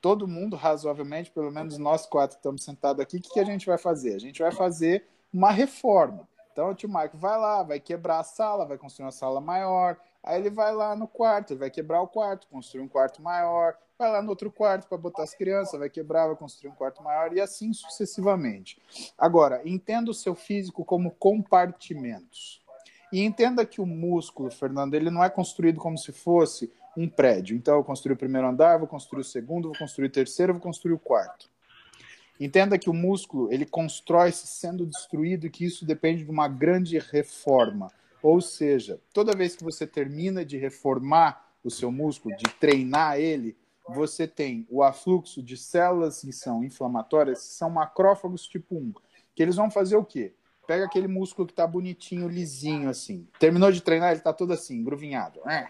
todo mundo razoavelmente, pelo menos nós quatro estamos sentados aqui, o que, que a gente vai fazer? A gente vai fazer uma reforma. Então o tio Marco vai lá, vai quebrar a sala, vai construir uma sala maior. Aí ele vai lá no quarto, ele vai quebrar o quarto, construir um quarto maior. Vai lá no outro quarto para botar as crianças, vai quebrar, vai construir um quarto maior e assim sucessivamente. Agora, entenda o seu físico como compartimentos. E entenda que o músculo, Fernando, ele não é construído como se fosse um prédio. Então, eu construí o primeiro andar, vou construir o segundo, vou construir o terceiro, vou construir o quarto. Entenda que o músculo, ele constrói-se sendo destruído e que isso depende de uma grande reforma. Ou seja, toda vez que você termina de reformar o seu músculo, de treinar ele, você tem o afluxo de células que são inflamatórias, que são macrófagos tipo 1, que eles vão fazer o quê? Pega aquele músculo que está bonitinho, lisinho, assim. Terminou de treinar, ele está todo assim, gruvinhado. É.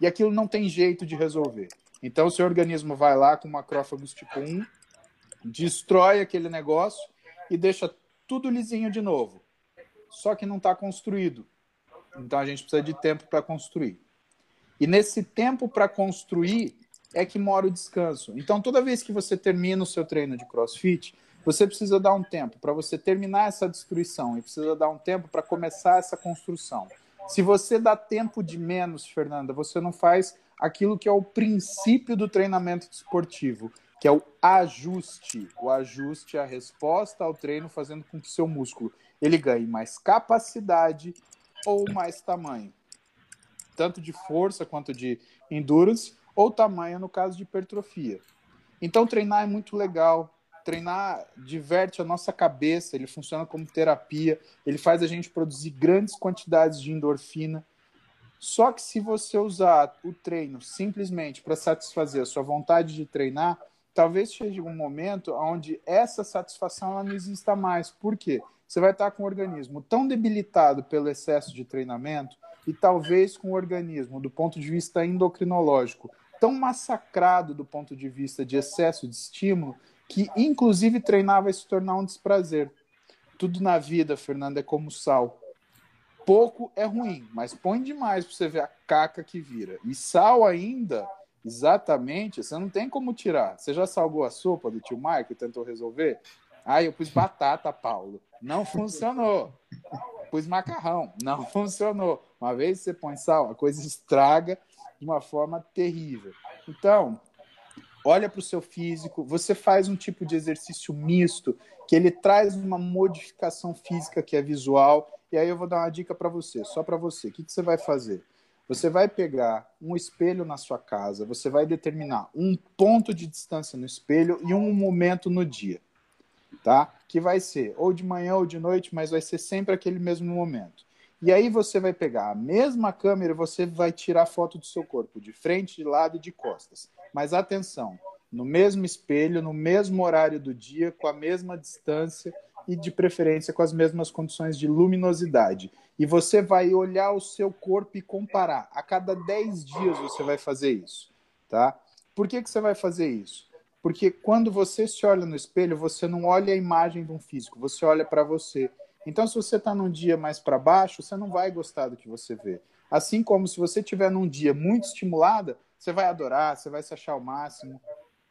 E aquilo não tem jeito de resolver. Então, o seu organismo vai lá com macrófagos tipo 1, destrói aquele negócio e deixa tudo lisinho de novo. Só que não está construído. Então, a gente precisa de tempo para construir. E nesse tempo para construir, é que mora o descanso. Então, toda vez que você termina o seu treino de crossfit, você precisa dar um tempo para você terminar essa destruição e precisa dar um tempo para começar essa construção. Se você dá tempo de menos, Fernanda, você não faz aquilo que é o princípio do treinamento esportivo, que é o ajuste. O ajuste é a resposta ao treino, fazendo com que seu músculo ele ganhe mais capacidade ou mais tamanho, tanto de força quanto de endurance ou tamanho no caso de hipertrofia. Então, treinar é muito legal. Treinar diverte a nossa cabeça, ele funciona como terapia, ele faz a gente produzir grandes quantidades de endorfina. Só que se você usar o treino simplesmente para satisfazer a sua vontade de treinar, talvez chegue um momento onde essa satisfação ela não exista mais. Por quê? Você vai estar com o organismo tão debilitado pelo excesso de treinamento e talvez com o organismo, do ponto de vista endocrinológico, tão massacrado do ponto de vista de excesso de estímulo que, inclusive, treinar vai se tornar um desprazer. Tudo na vida, Fernando, é como sal. Pouco é ruim, mas põe demais para você ver a caca que vira. E sal ainda, exatamente, você não tem como tirar. Você já salgou a sopa do tio Mike e tentou resolver? Ah, eu pus batata, Paulo. Não funcionou. Pus macarrão. Não funcionou. Uma vez você põe sal, a coisa estraga de uma forma terrível. Então, olha para o seu físico, você faz um tipo de exercício misto, que ele traz uma modificação física que é visual. E aí eu vou dar uma dica para você, só para você. O que, que você vai fazer? Você vai pegar um espelho na sua casa, você vai determinar um ponto de distância no espelho e um momento no dia, tá? Que vai ser ou de manhã ou de noite, mas vai ser sempre aquele mesmo momento. E aí você vai pegar a mesma câmera você vai tirar foto do seu corpo, de frente, de lado e de costas. Mas atenção, no mesmo espelho, no mesmo horário do dia, com a mesma distância e de preferência com as mesmas condições de luminosidade. E você vai olhar o seu corpo e comparar. A cada 10 dias você vai fazer isso, tá? Por que, que você vai fazer isso? Porque quando você se olha no espelho, você não olha a imagem de um físico, você olha para você. Então, se você está num dia mais para baixo, você não vai gostar do que você vê. Assim como se você estiver num dia muito estimulada, você vai adorar, você vai se achar o máximo.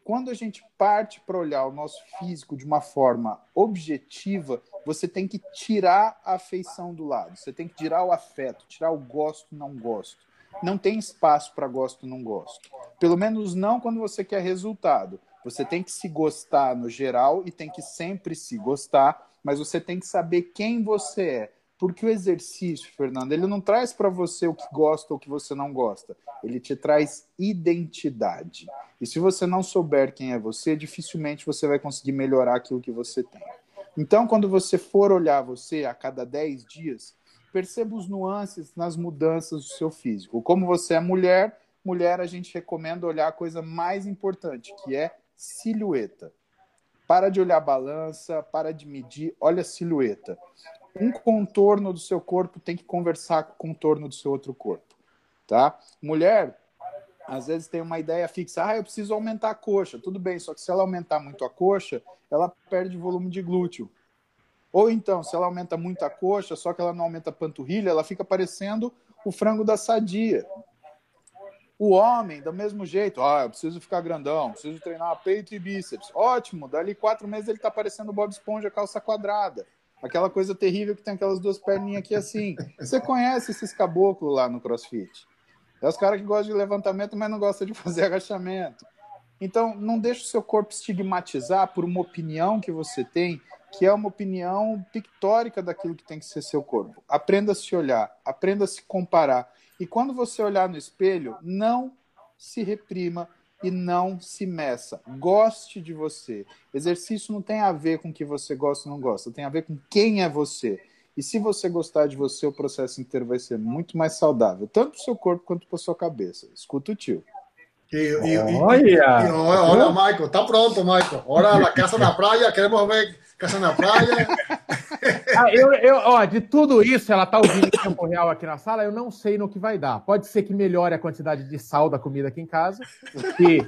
Quando a gente parte para olhar o nosso físico de uma forma objetiva, você tem que tirar a afeição do lado, você tem que tirar o afeto, tirar o gosto, não gosto. Não tem espaço para gosto, não gosto. Pelo menos não quando você quer resultado. Você tem que se gostar no geral e tem que sempre se gostar, mas você tem que saber quem você é. Porque o exercício, Fernando, ele não traz para você o que gosta ou o que você não gosta. Ele te traz identidade. E se você não souber quem é você, dificilmente você vai conseguir melhorar aquilo que você tem. Então, quando você for olhar você a cada 10 dias, perceba os nuances nas mudanças do seu físico. Como você é mulher, mulher a gente recomenda olhar a coisa mais importante, que é silhueta. Para de olhar balança, para de medir, olha a silhueta. Um contorno do seu corpo tem que conversar com o contorno do seu outro corpo, tá? Mulher, às vezes tem uma ideia fixa, ah, eu preciso aumentar a coxa. Tudo bem, só que se ela aumentar muito a coxa, ela perde volume de glúteo. Ou então, se ela aumenta muito a coxa, só que ela não aumenta a panturrilha, ela fica parecendo o frango da sadia. O homem, do mesmo jeito, ah, eu preciso ficar grandão, preciso treinar peito e bíceps. Ótimo, dali quatro meses ele tá parecendo o Bob Esponja calça quadrada. Aquela coisa terrível que tem aquelas duas perninhas aqui assim. Você conhece esses caboclos lá no crossfit? É os caras que gostam de levantamento, mas não gostam de fazer agachamento. Então, não deixe o seu corpo estigmatizar por uma opinião que você tem, que é uma opinião pictórica daquilo que tem que ser seu corpo. Aprenda a se olhar, aprenda a se comparar. E quando você olhar no espelho, não se reprima e não se meça. Goste de você. Exercício não tem a ver com o que você gosta ou não gosta, tem a ver com quem é você. E se você gostar de você, o processo inteiro vai ser muito mais saudável, tanto para o seu corpo quanto para a sua cabeça. Escuta o tio. E, e, olha! E, olha, Michael, tá pronto, Michael. Ora, a casa na praia, queremos ver casa na praia. Ah, eu, eu, ó, de tudo isso, ela tá ouvindo em tempo real aqui na sala, eu não sei no que vai dar. Pode ser que melhore a quantidade de sal da comida aqui em casa, que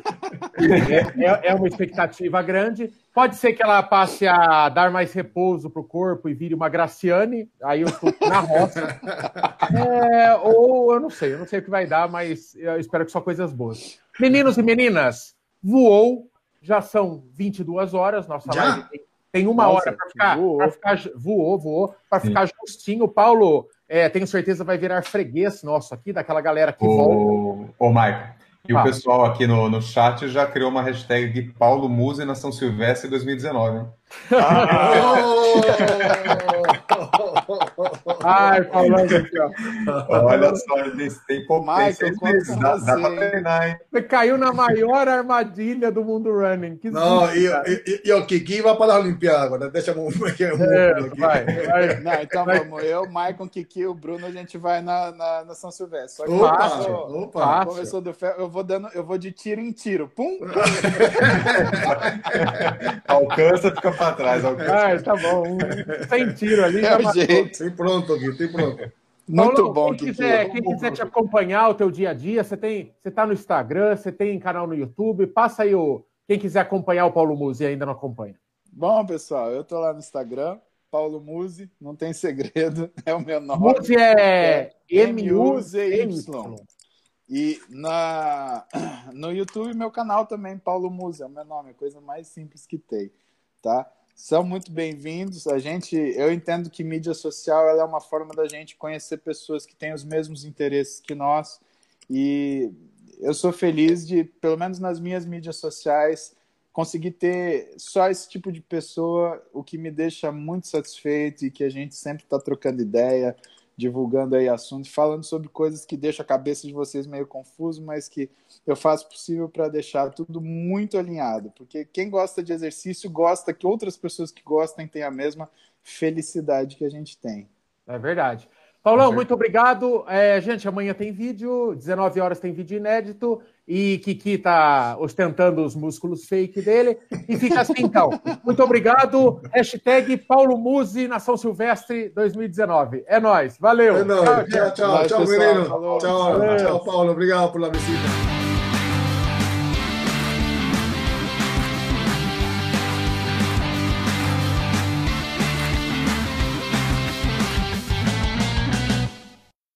é, é, é uma expectativa grande. Pode ser que ela passe a dar mais repouso pro corpo e vire uma Graciane, aí eu estou na roça. É, ou eu não sei, eu não sei o que vai dar, mas eu espero que só coisas boas. Meninos e meninas, voou, já são 22 horas, nossa já? live tem tem uma Nossa, hora para ficar, voou. ficar, voou, voou, para ficar justinho. O Paulo, é, tenho certeza, vai virar freguês nosso aqui, daquela galera que o... volta. Ô, Michael, e o pessoal aqui no, no chat já criou uma hashtag Paulo Musa e São Silvestre 2019, hein? Ah! Ai, Paulão aqui, ó. Olha só, tem pouco Michael, meses, dá, dá pra treinar, hein? Você caiu na maior armadilha do mundo running. Que não, e, e, e, o Kiki vai para a Olimpíada agora. Deixa um, um, é, vai, vai. Não, então vai. vamos. Eu, Michael, Kiki, o Bruno, a gente vai na, na, na São Silvestre. Só que opa, começou, opa. começou do ferro, eu vou dando, eu vou de tiro em tiro. Pum! Alcança, fica para trás. Alcança. Ai, tá bom. Sem tiro ali. É o jeito. Tem pronto aqui, tem pronto. Muito Paulo, bom. Quem quiser, quem quiser te acompanhar o teu dia a dia, você tem, você tá no Instagram, você tem canal no YouTube, passa aí o quem quiser acompanhar o Paulo Musi e ainda não acompanha. Bom, pessoal, eu tô lá no Instagram, Paulo Musi, não tem segredo, é o meu nome. Musi é, é M-U-Z-Y. E na, no YouTube, meu canal também, Paulo Musi, é o meu nome, é a coisa mais simples que tem, tá? São muito bem-vindos. A gente, eu entendo que mídia social é uma forma da gente conhecer pessoas que têm os mesmos interesses que nós e eu sou feliz de, pelo menos nas minhas mídias sociais, conseguir ter só esse tipo de pessoa, o que me deixa muito satisfeito e que a gente sempre está trocando ideia, divulgando aí assuntos, falando sobre coisas que deixam a cabeça de vocês meio confuso, mas que eu faço possível para deixar tudo muito alinhado, porque quem gosta de exercício gosta que outras pessoas que gostem tenham a mesma felicidade que a gente tem. É verdade. Paulão, muito obrigado. É, gente, amanhã tem vídeo, 19 horas tem vídeo inédito e Kiki tá ostentando os músculos fake dele. E fica assim então. Muito obrigado. Hashtag Paulo Musi na São Silvestre 2019. É nóis. Valeu. É nóis. Tchau, tchau, tchau, tchau, menino. Tchau, tchau, Paulo. Obrigado pela visita.